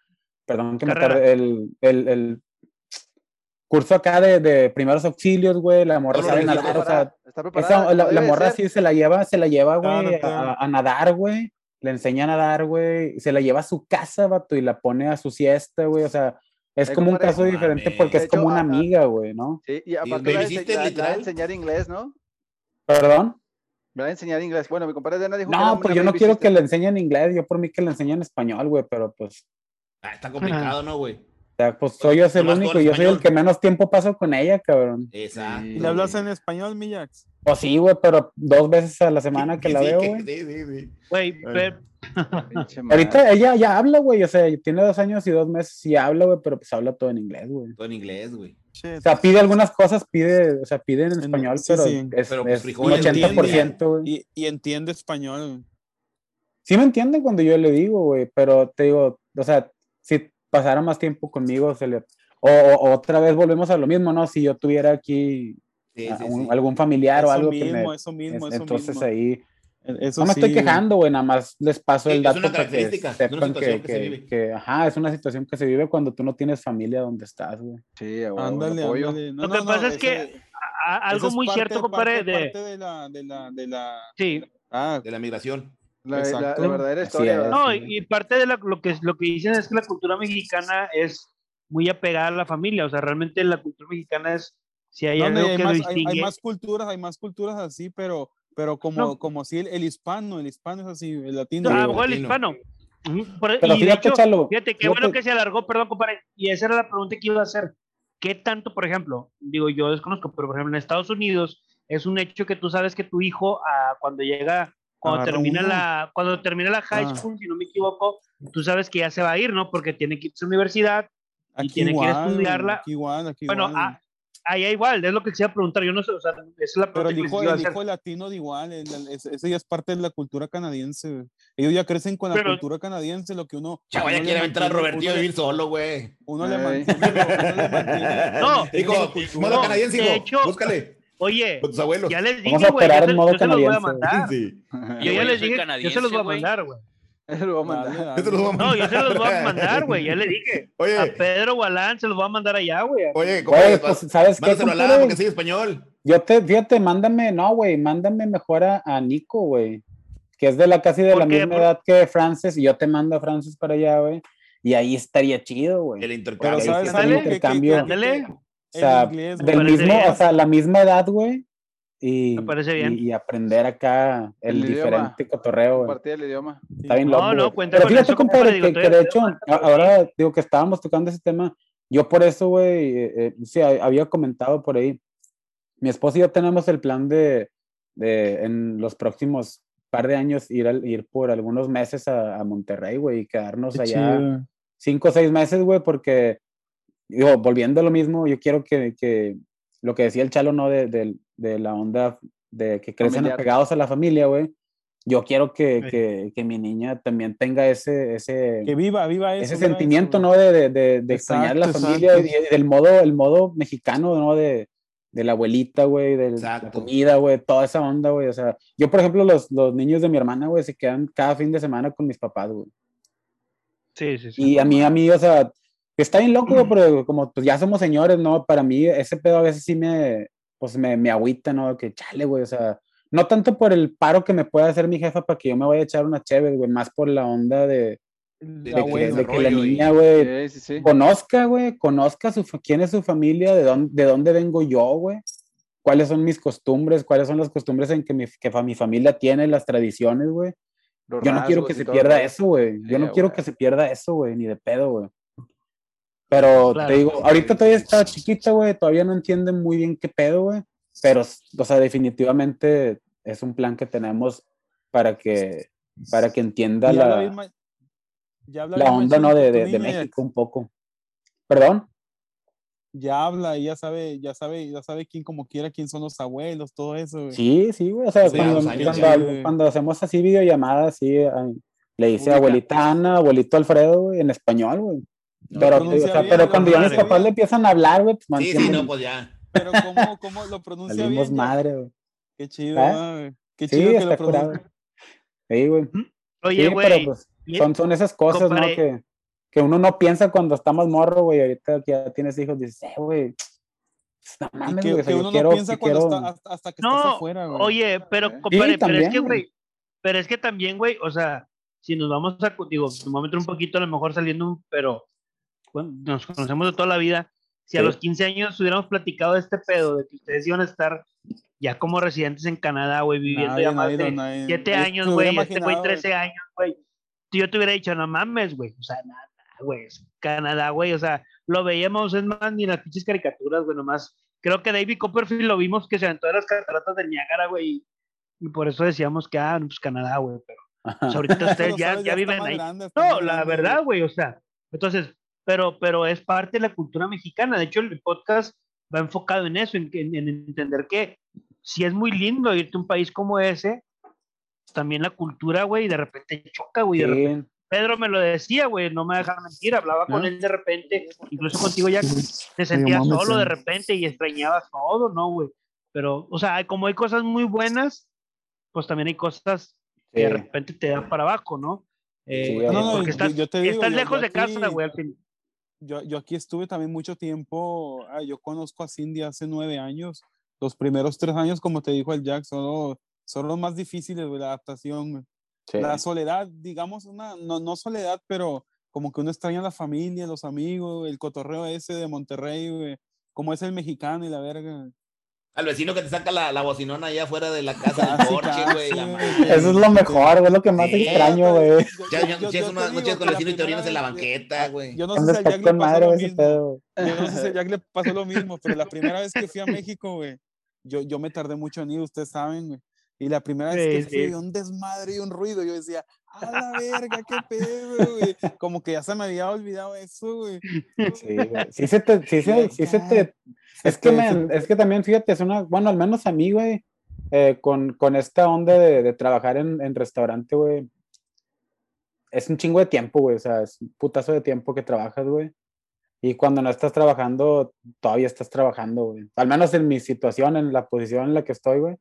Perdón que me tarde, el, el, el curso acá de, de primeros auxilios, güey, la morra sabe nadar, o sea, esa, la, la, morra sí se la lleva, se la lleva, güey, a, a, nadar, güey, le enseña a nadar, güey, se la lleva a su casa, vato, y la pone a su siesta, güey, o sea, es como un caso diferente porque es como una amiga, güey, ¿no? Sí, y aparte le a enseñar inglés, ¿no? ¿Perdón? Me va a enseñar inglés. Bueno, mi compadre Diana dijo No, pues yo no quiero que le enseñen inglés, yo por mí que le enseñen español, güey, pero pues... Ah, está complicado, ¿no, güey? pues soy yo el único, yo soy el que menos tiempo paso con ella, cabrón. Exacto. ¿Y le hablas en español, Millax? Pues sí, güey, pero dos veces a la semana que la veo, güey. Sí, sí, sí. Güey, Ahorita ella ya habla, güey, o sea, tiene dos años y dos meses y habla, güey, pero pues habla todo en inglés, güey. Todo en inglés, güey. O sea, pide algunas cosas, pide, o sea, pide en español, pero es, pero, pues, es un 80%, güey. Y, y entiende español. Sí me entiende cuando yo le digo, güey, pero te digo, o sea, si pasara más tiempo conmigo, se le... O, otra vez volvemos a lo mismo, ¿no? Si yo tuviera aquí algún familiar o algo mismo, que me, eso mismo, eso entonces ahí eso no me estoy quejando, güey, nada más les paso el dato para que sepan que, que, ajá, es una situación que se vive cuando tú no tienes familia donde estás, güey. Sí, ándale, ándale. Lo que pasa es que algo muy cierto, compadre, de... Parte de la, de la, de la... Sí. Ah, de la migración. La, la, verdadera historia. No, y parte de lo, que, lo que dicen es que la cultura mexicana es muy apegada a la familia, o sea, realmente la cultura mexicana es, si hay algo que más, distingue... hay, más culturas, hay más culturas así, pero, pero como, como si el, hispano, el hispano es así, el latino. Ah, el hispano. pero y de hecho, fíjate, qué bueno que se alargó, perdón, compadre, y esa era la pregunta que iba a hacer. ¿Qué tanto, por ejemplo, digo, yo desconozco, pero por ejemplo, en Estados Unidos es un hecho que tú sabes que tu hijo, ah, cuando llega cuando termina la cuando termina la high ah. school, si no me equivoco, tú sabes que ya se va a ir, ¿no? Porque tiene que ir a su universidad y tiene que ir a estudiarla. Aquí igual, aquí bueno, igual. Ahí igual, es lo que quisiera preguntar, yo no sé, o sea, es la Pero el hijo, el hijo latino de igual, ese ya es parte de la cultura canadiense. Ellos ya crecen con la cultura canadiense, lo que uno... Chaval, ya quiere aventar a Robertillo a vivir solo, güey. Uno, le mantiene, uno le mantiene... No, hijo, modo canadiense, hijo, hecho, búscale. Oye, ya les dije, Vamos a operar en modo canadiense. Yo ya les dije, yo se los voy a mandar, güey. Se los voy a mandar. No, yo se los voy a mandar, güey. Ya le dije. Oye. A Pedro Gualán se los voy a mandar allá, güey. Oye, pues, ¿sabes qué? Mándaselo porque soy español. Yo te, fíjate, mándame, no, güey, mándame mejor a, a Nico, güey. Que es de la casi de la misma edad que Francis. Y yo te mando a Francis para allá, güey. Y ahí estaría chido, güey. El intercambio. Pero, ¿sabes? El intercambio. O sea, del mismo, o sea, la misma edad, güey. Y, Me parece bien. Y, aprender acá el, diferente cotorreo. Compartir el idioma. Está bien loco. No, no, cuenta Pero fíjate, compadre, que, que, de hecho, ahora digo que estábamos tocando ese tema. Yo por eso, güey, eh, eh, sí, había comentado por ahí. Mi esposo y yo tenemos el plan de, de en los próximos par de años ir, al, ir por algunos meses a, a Monterrey, güey, y quedarnos allá cinco o seis meses, güey, porque digo, volviendo a lo mismo, yo quiero que, que lo que decía el Chalo, ¿no? De, de, de la onda de que crecen apegados a la familia, güey. Yo quiero que, que, que, mi niña también tenga ese... ese que viva, viva Ese sentimiento, ¿no? De, de, de extrañar la familia y del modo, el modo mexicano, ¿no? De, de la abuelita, güey, de la comida, güey, toda esa onda, güey. O sea, yo, por ejemplo, los, los niños de mi hermana, güey, se quedan cada fin de semana con mis papás, güey. Sí, sí, sí. Y a mí, a mí, o sea, está bien loco, güey, pero como pues ya somos señores, ¿no? Para mí ese pedo a veces sí me, pues me, me agüita, ¿no? Que chale, güey, o sea, no tanto por el paro que me puede hacer mi jefa para que yo me vaya a echar una chévere, güey, más por la onda de, de, que, la niña, güey, conozca, güey, conozca su, quién es su familia, de dónde, de dónde vengo yo, güey, cuáles son mis costumbres, cuáles son las costumbres en que mi, que mi familia tiene, las tradiciones, güey. Yo no quiero que se pierda eso, güey. Yo no quiero que se pierda eso, güey, ni de pedo, güey. Pero te digo, ahorita todavía está chiquita, güey, todavía no entiende muy bien qué pedo, güey. Pero, o sea, definitivamente es un plan que tenemos para que, para que entienda la, la, onda, ¿no? De, de, México un poco. ¿Perdón? Ya habla y ya sabe, ya sabe, ya sabe quién como quiera, quién son los abuelos, todo eso. Güey. Sí, sí, güey. O sea, cuando, hacemos así videollamadas, sí, le dice abuelita Ana, abuelito Alfredo, güey, en español, güey. Pero, o sea, pero cuando ya mis papás le empiezan a hablar, güey, pues Sí, sí, no, pues ya. Pero ¿cómo, cómo lo pronuncia Salimos bien? madre, güey. Qué chido, ¿Eh? güey. Qué chido que lo pronuncia. Sí, güey. Oye, güey. pues, son, son esas cosas, ¿no? Que, que uno no piensa cuando está más morro, güey. Ahorita que ya tienes hijos, dices, eh, güey. No mames, que, que uno no piensa cuando está, hasta, hasta, que estás afuera, güey. Oye, pero, compadre, pero es que, güey, pero es que también, güey, o sea, si nos vamos a, digo, un momento un poquito a lo mejor saliendo, pero bueno, nos conocemos de toda la vida. Si a los 15 años hubiéramos platicado de este pedo, de que ustedes iban a estar ya como residentes en Canadá, güey, viviendo ya más de 7 años, güey, este güey 13 años, güey. Yo te hubiera dicho, no mames, güey, o sea, nada, güey, Canadá, güey, o sea, lo veíamos, es más, ni en las pinches caricaturas, güey, nomás. Creo que David Copperfield lo vimos que se aventó de las cataratas del Niágara, güey, y, por eso decíamos que, ah, pues Canadá, güey, pero pues, ahorita ustedes ya, ya, viven ahí. no, la verdad, güey, o sea, entonces, pero, pero es parte de la cultura mexicana. De hecho, el podcast va enfocado en eso, en, en, entender que si es muy lindo irte a un país como ese, también la cultura, güey, de repente choca, güey. Pedro me lo decía, güey, no me dejar mentir, hablaba con él de repente, incluso contigo ya te sentías solo de repente y extrañabas todo, ¿no, güey? Pero, o sea, como hay cosas muy buenas, pues también hay cosas que de repente te dan para abajo, ¿no? Eh, no, porque estás, yo, te estás lejos de casa, güey, al fin yo, yo aquí estuve también mucho tiempo, ah, yo conozco a Cindy hace nueve años, los primeros tres años, como te dijo el Jack, son, son los más difíciles de la adaptación. La soledad, digamos, una, no, no soledad, pero como que uno extraña a la familia, los amigos, el cotorreo ese de Monterrey, como es el mexicano y la verga. Al vecino que te saca la, la bocinona allá afuera de la casa del porche, güey. Eso es lo mejor, güey, lo que más extraño, güey. Ya, ya, ya, unas noches con el vecino y te orinas en la banqueta, güey. Yo no sé si a Jack le pasó lo mismo. Yo no sé si a Jack le pasó lo mismo, pero la primera vez que fui a México, güey, yo, yo me tardé mucho en ir, ustedes saben, güey. Y la primera vez que fui, un desmadre y un ruido, yo decía, a la verga, qué pedo, güey. Como que ya se me había olvidado eso, güey. Sí, güey. Sí se te, sí, se, sí se te es que, es que también, fíjate, es una, bueno, al menos a mí, güey, eh, con, con, esta onda de, de trabajar en, en restaurante, güey, es un chingo de tiempo, güey, o sea, es un putazo de tiempo que trabajas, güey. Y cuando no estás trabajando, todavía estás trabajando, güey. Al menos en mi situación, en la posición en la que estoy, güey.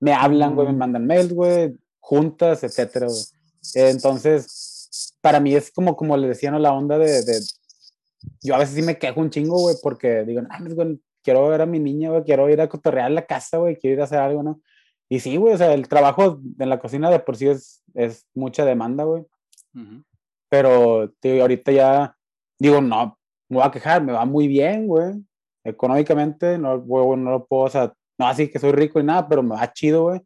Me hablan, güey, me mm. mandan mails, güey, juntas, etcétera, güey. Entonces, para mí es como, como le decían, la onda de, de, Yo a veces sí me quejo un chingo, güey, porque digo, no, güey, quiero ver a mi niña, güey, quiero ir a cotorrear la casa, güey, quiero ir a hacer algo, ¿no? Y sí, güey, o sea, el trabajo en la cocina de por sí es, es mucha demanda, güey. Pero, tío, ahorita ya, digo, no, me voy a quejar, me va muy bien, güey. Económicamente, no, güey, no lo puedo, o sea, no así que soy rico y nada, pero me va chido, güey.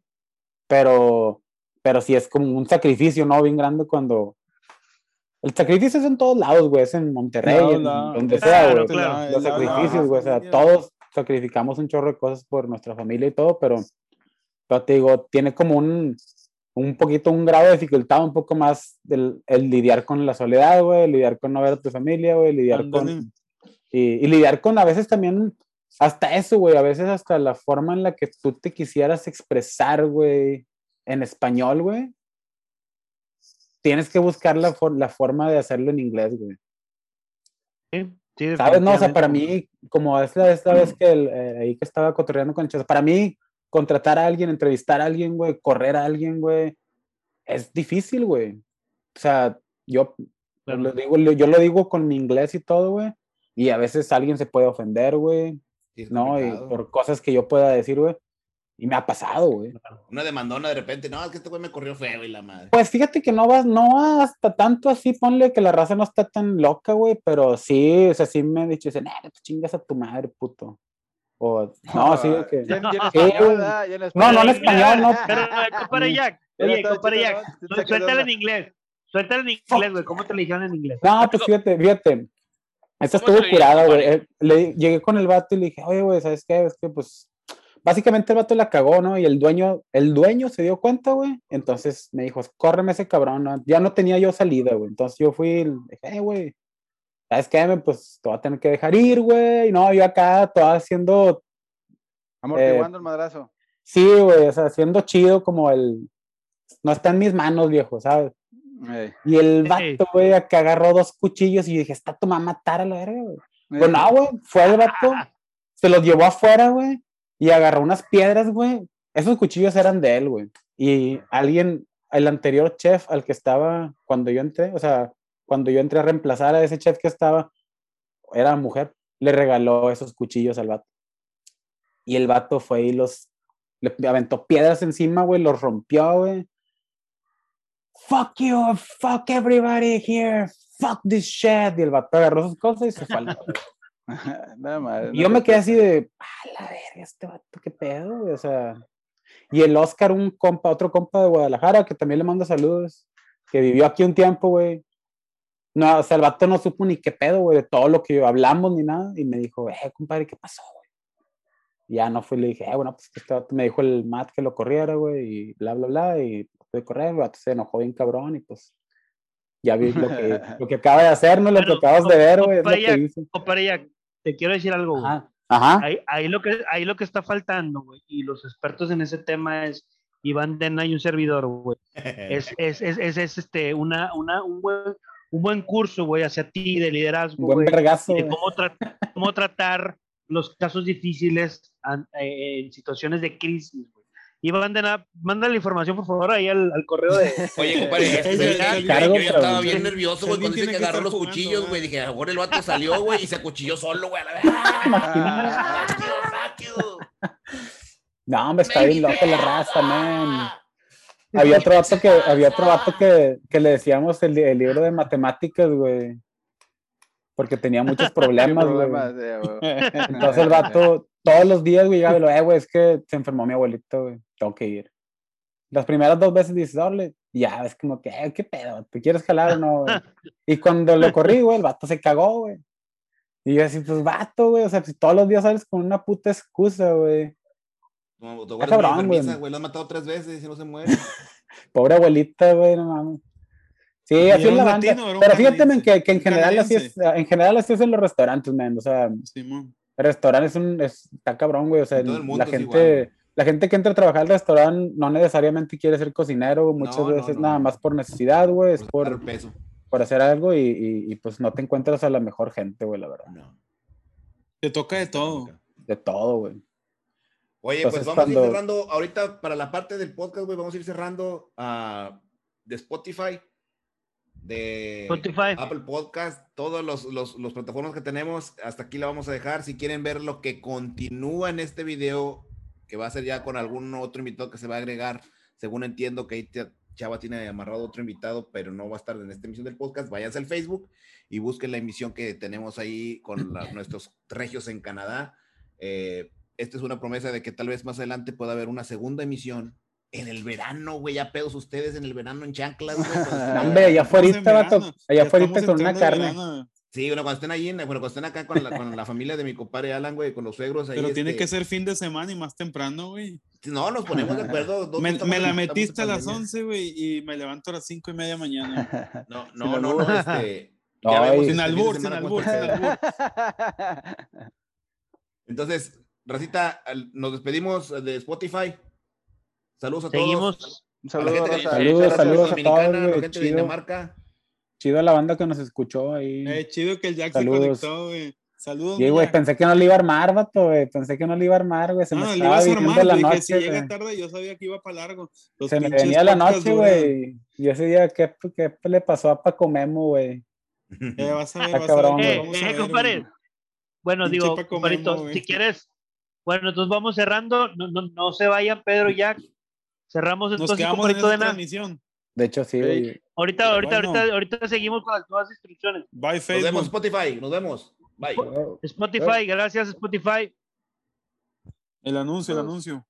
Pero, pero sí es como un sacrificio, ¿no? Bien grande cuando, el sacrificio es en todos lados, güey, es en Monterrey, en donde sea, güey. Los sacrificios, güey, o sea, todos sacrificamos un chorro de cosas por nuestra familia y todo, pero, pero te digo, tiene como un, un poquito, un grado de dificultad un poco más el, el lidiar con la soledad, güey, lidiar con no ver a tu familia, güey, lidiar con... Y, y, lidiar con a veces también, hasta eso, güey, a veces hasta la forma en la que tú te quisieras expresar, güey, en español, güey, tienes que buscar la, la forma de hacerlo en inglés, güey. Sí, sí, ¿Sabes? No, o sea, para mí, como esta, esta vez que el, eh, ahí que estaba cotorreando con Chesa, para mí, contratar a alguien, entrevistar a alguien, güey, correr a alguien, güey, es difícil, güey. O sea, yo Lo digo, yo lo digo con mi inglés y todo, güey. Y a veces alguien se puede ofender, güey. ¿no? Y por cosas que yo pueda decir, güey. Y me ha pasado, güey. Una demandona de repente, no, es que este güey me corrió feo y la madre. Pues fíjate que no vas, no hasta tanto así, ponle que la raza no está tan loca, güey, pero sí, o sea, sí me han dicho, dicen, eh, pues chingas a tu madre, puto. O, no, sí, que. no, no, en español, no. Pero, compadre Jack, oye, compadre Jack, suéltale en inglés. Suéltale en inglés, güey, ¿cómo te le dijeron en inglés? No, pues fíjate, fíjate. Esta estuvo curada, güey. Eh, le, llegué con el vato y le dije, oye, güey, ¿sabes qué? Es que, pues, básicamente el vato la cagó, ¿no? Y el dueño, el dueño se dio cuenta, güey. Entonces me dijo, córreme ese cabrón, ¿no? Ya no tenía yo salida, güey. Entonces yo fui dije, hey, güey, ¿sabes qué? Pues te voy a tener que dejar ir, güey. No, yo acá, todo haciendo... Amortiguando eh, el madrazo. Sí, güey, o sea, haciendo chido como el... No está en mis manos, viejo, ¿sabes? Y el vato, güey, que agarró dos cuchillos y dije, está tu mamá a matar a la verga, güey. Pues no, güey, fue el vato, se los llevó afuera, güey, y agarró unas piedras, güey. Esos cuchillos eran de él, güey. Y alguien, el anterior chef al que estaba cuando yo entré, o sea, cuando yo entré a reemplazar a ese chef que estaba, era mujer, le regaló esos cuchillos al vato. Y el vato fue y los, le aventó piedras encima, güey, los rompió, güey fuck you, fuck everybody here, fuck this shit. Y el vato agarró sus cosas y se fue y yo me quedé así de, a la verga, este vato, qué pedo, güey. O sea, y el Oscar, un compa, otro compa de Guadalajara, que también le manda saludos, que vivió aquí un tiempo, güey. No, o sea, el vato no supo ni qué pedo, güey, de todo lo que hablamos ni nada. Y me dijo, eh, compadre, ¿qué pasó, güey? ya no fui, le dije, eh, bueno, pues este me dijo el Matt que lo corriera, güey, y bla, bla, bla. Y de correr, se enojó bien cabrón y pues ya vi lo que, lo que acaba de hacer, ¿no? Lo que acabas de ver, güey. Te quiero decir algo, güey. Ajá. Ahí, ahí, lo que, ahí lo que está faltando, güey, y los expertos en ese tema es Iván Dena y un servidor, güey. Es, es, es, es, este, una, una, un, buen, un buen curso, güey, hacia ti de liderazgo, un buen vergazo, de cómo, cómo tratar los casos difíciles eh, en situaciones de crisis, güey. Y Bandena, manda la información, por favor, ahí al, al correo de. Oye, compadre, yo estaba bien nervioso, güey, cuando dice que agarró los cuchillos, güey. Dije, ahora el vato salió, güey, y se acuchilló solo, güey, a la. No, hombre, está bien loco la raza, man. Había otro vato que, había otro vato que, que le decíamos el, el libro de matemáticas, güey porque tenía muchos problemas, güey. Entonces el vato, todos los días, güey, llegaba y lo, eh, güey, es que se enfermó mi abuelito, güey, tengo que ir. Las primeras dos veces dices, dale, ya, es como que, eh, ¿qué pedo? ¿Te quieres jalar o no? Y cuando lo corrí, güey, el vato se cagó, güey. Y yo así, pues vato, güey, o sea, si todos los días sales con una puta excusa, güey. No, tu abuelita güey, lo has matado tres veces y no se muere. Pobre abuelita, güey, no mames. Sí, así es la banda. pero fíjate que, que, en general así es, en general así es en los restaurantes, man. O sea, el restaurante es un, está cabrón, güey. O sea, la gente, la gente que entra a trabajar al restaurante no necesariamente quiere ser cocinero, muchas veces nada más por necesidad, güey, es por, por hacer algo y, y, pues no te encuentras a la mejor gente, güey, la verdad. No. Te toca de todo. De todo, güey. Oye, pues vamos a ir cerrando, ahorita para la parte del podcast, güey, vamos a ir cerrando uh, de Spotify de Apple Podcast, todos los, los, los, plataformas que tenemos, hasta aquí la vamos a dejar. Si quieren ver lo que continúa en este video, que va a ser ya con algún otro invitado que se va a agregar, según entiendo que ahí Chava tiene amarrado otro invitado, pero no va a estar en esta emisión del podcast, váyanse al Facebook y busquen la emisión que tenemos ahí con nuestros regios en Canadá. Eh, esta es una promesa de que tal vez más adelante pueda haber una segunda emisión en el verano, güey, ya pedos ustedes en el verano en chanclas, güey. Hombre, allá afuera, vato, allá afuera con una carne. Sí, bueno, cuando estén ahí, bueno, cuando estén acá con la, con la familia de mi compadre Alan, güey, con los suegros ahí. Pero tiene este que ser fin de semana y más temprano, güey. No, nos ponemos de acuerdo. me, la metiste a las 11, güey, y me levanto a las 5 y media mañana. No, no, no, no, este. No, sin albur, sin albur, sin albur. Entonces, Racita, nos despedimos de Spotify. Saludos a Seguimos. todos. Saludos, saludos, saludos a todos. La gente de Dinamarca. Chido a la banda que nos escuchó ahí. Eh, chido que el Jack se conectó, güey. Saludos. Sí, güey, pensé que no le iba a armar, vato, güey. Pensé que no le iba a armar, güey. Se me estaba viniendo la noche. Si llega tarde, yo sabía que iba para largo. se me venía la noche, güey. Y ese día, ¿qué, ¿qué, le pasó a Paco Memo, güey? Eh, vas a ver, vas a ver. Eh, compadre. Bueno, digo, compadrito, si quieres. Bueno, entonces vamos cerrando. No, no, no se vayan, Pedro y Jack. Cerramos entonces, Nos compadrito de transmisión. De hecho, sí. Ahorita, ahorita, ahorita, ahorita seguimos con las nuevas instrucciones. Bye, Facebook. Nos vemos, Spotify. Nos vemos. Bye. Spotify, gracias, Spotify. El anuncio, el anuncio.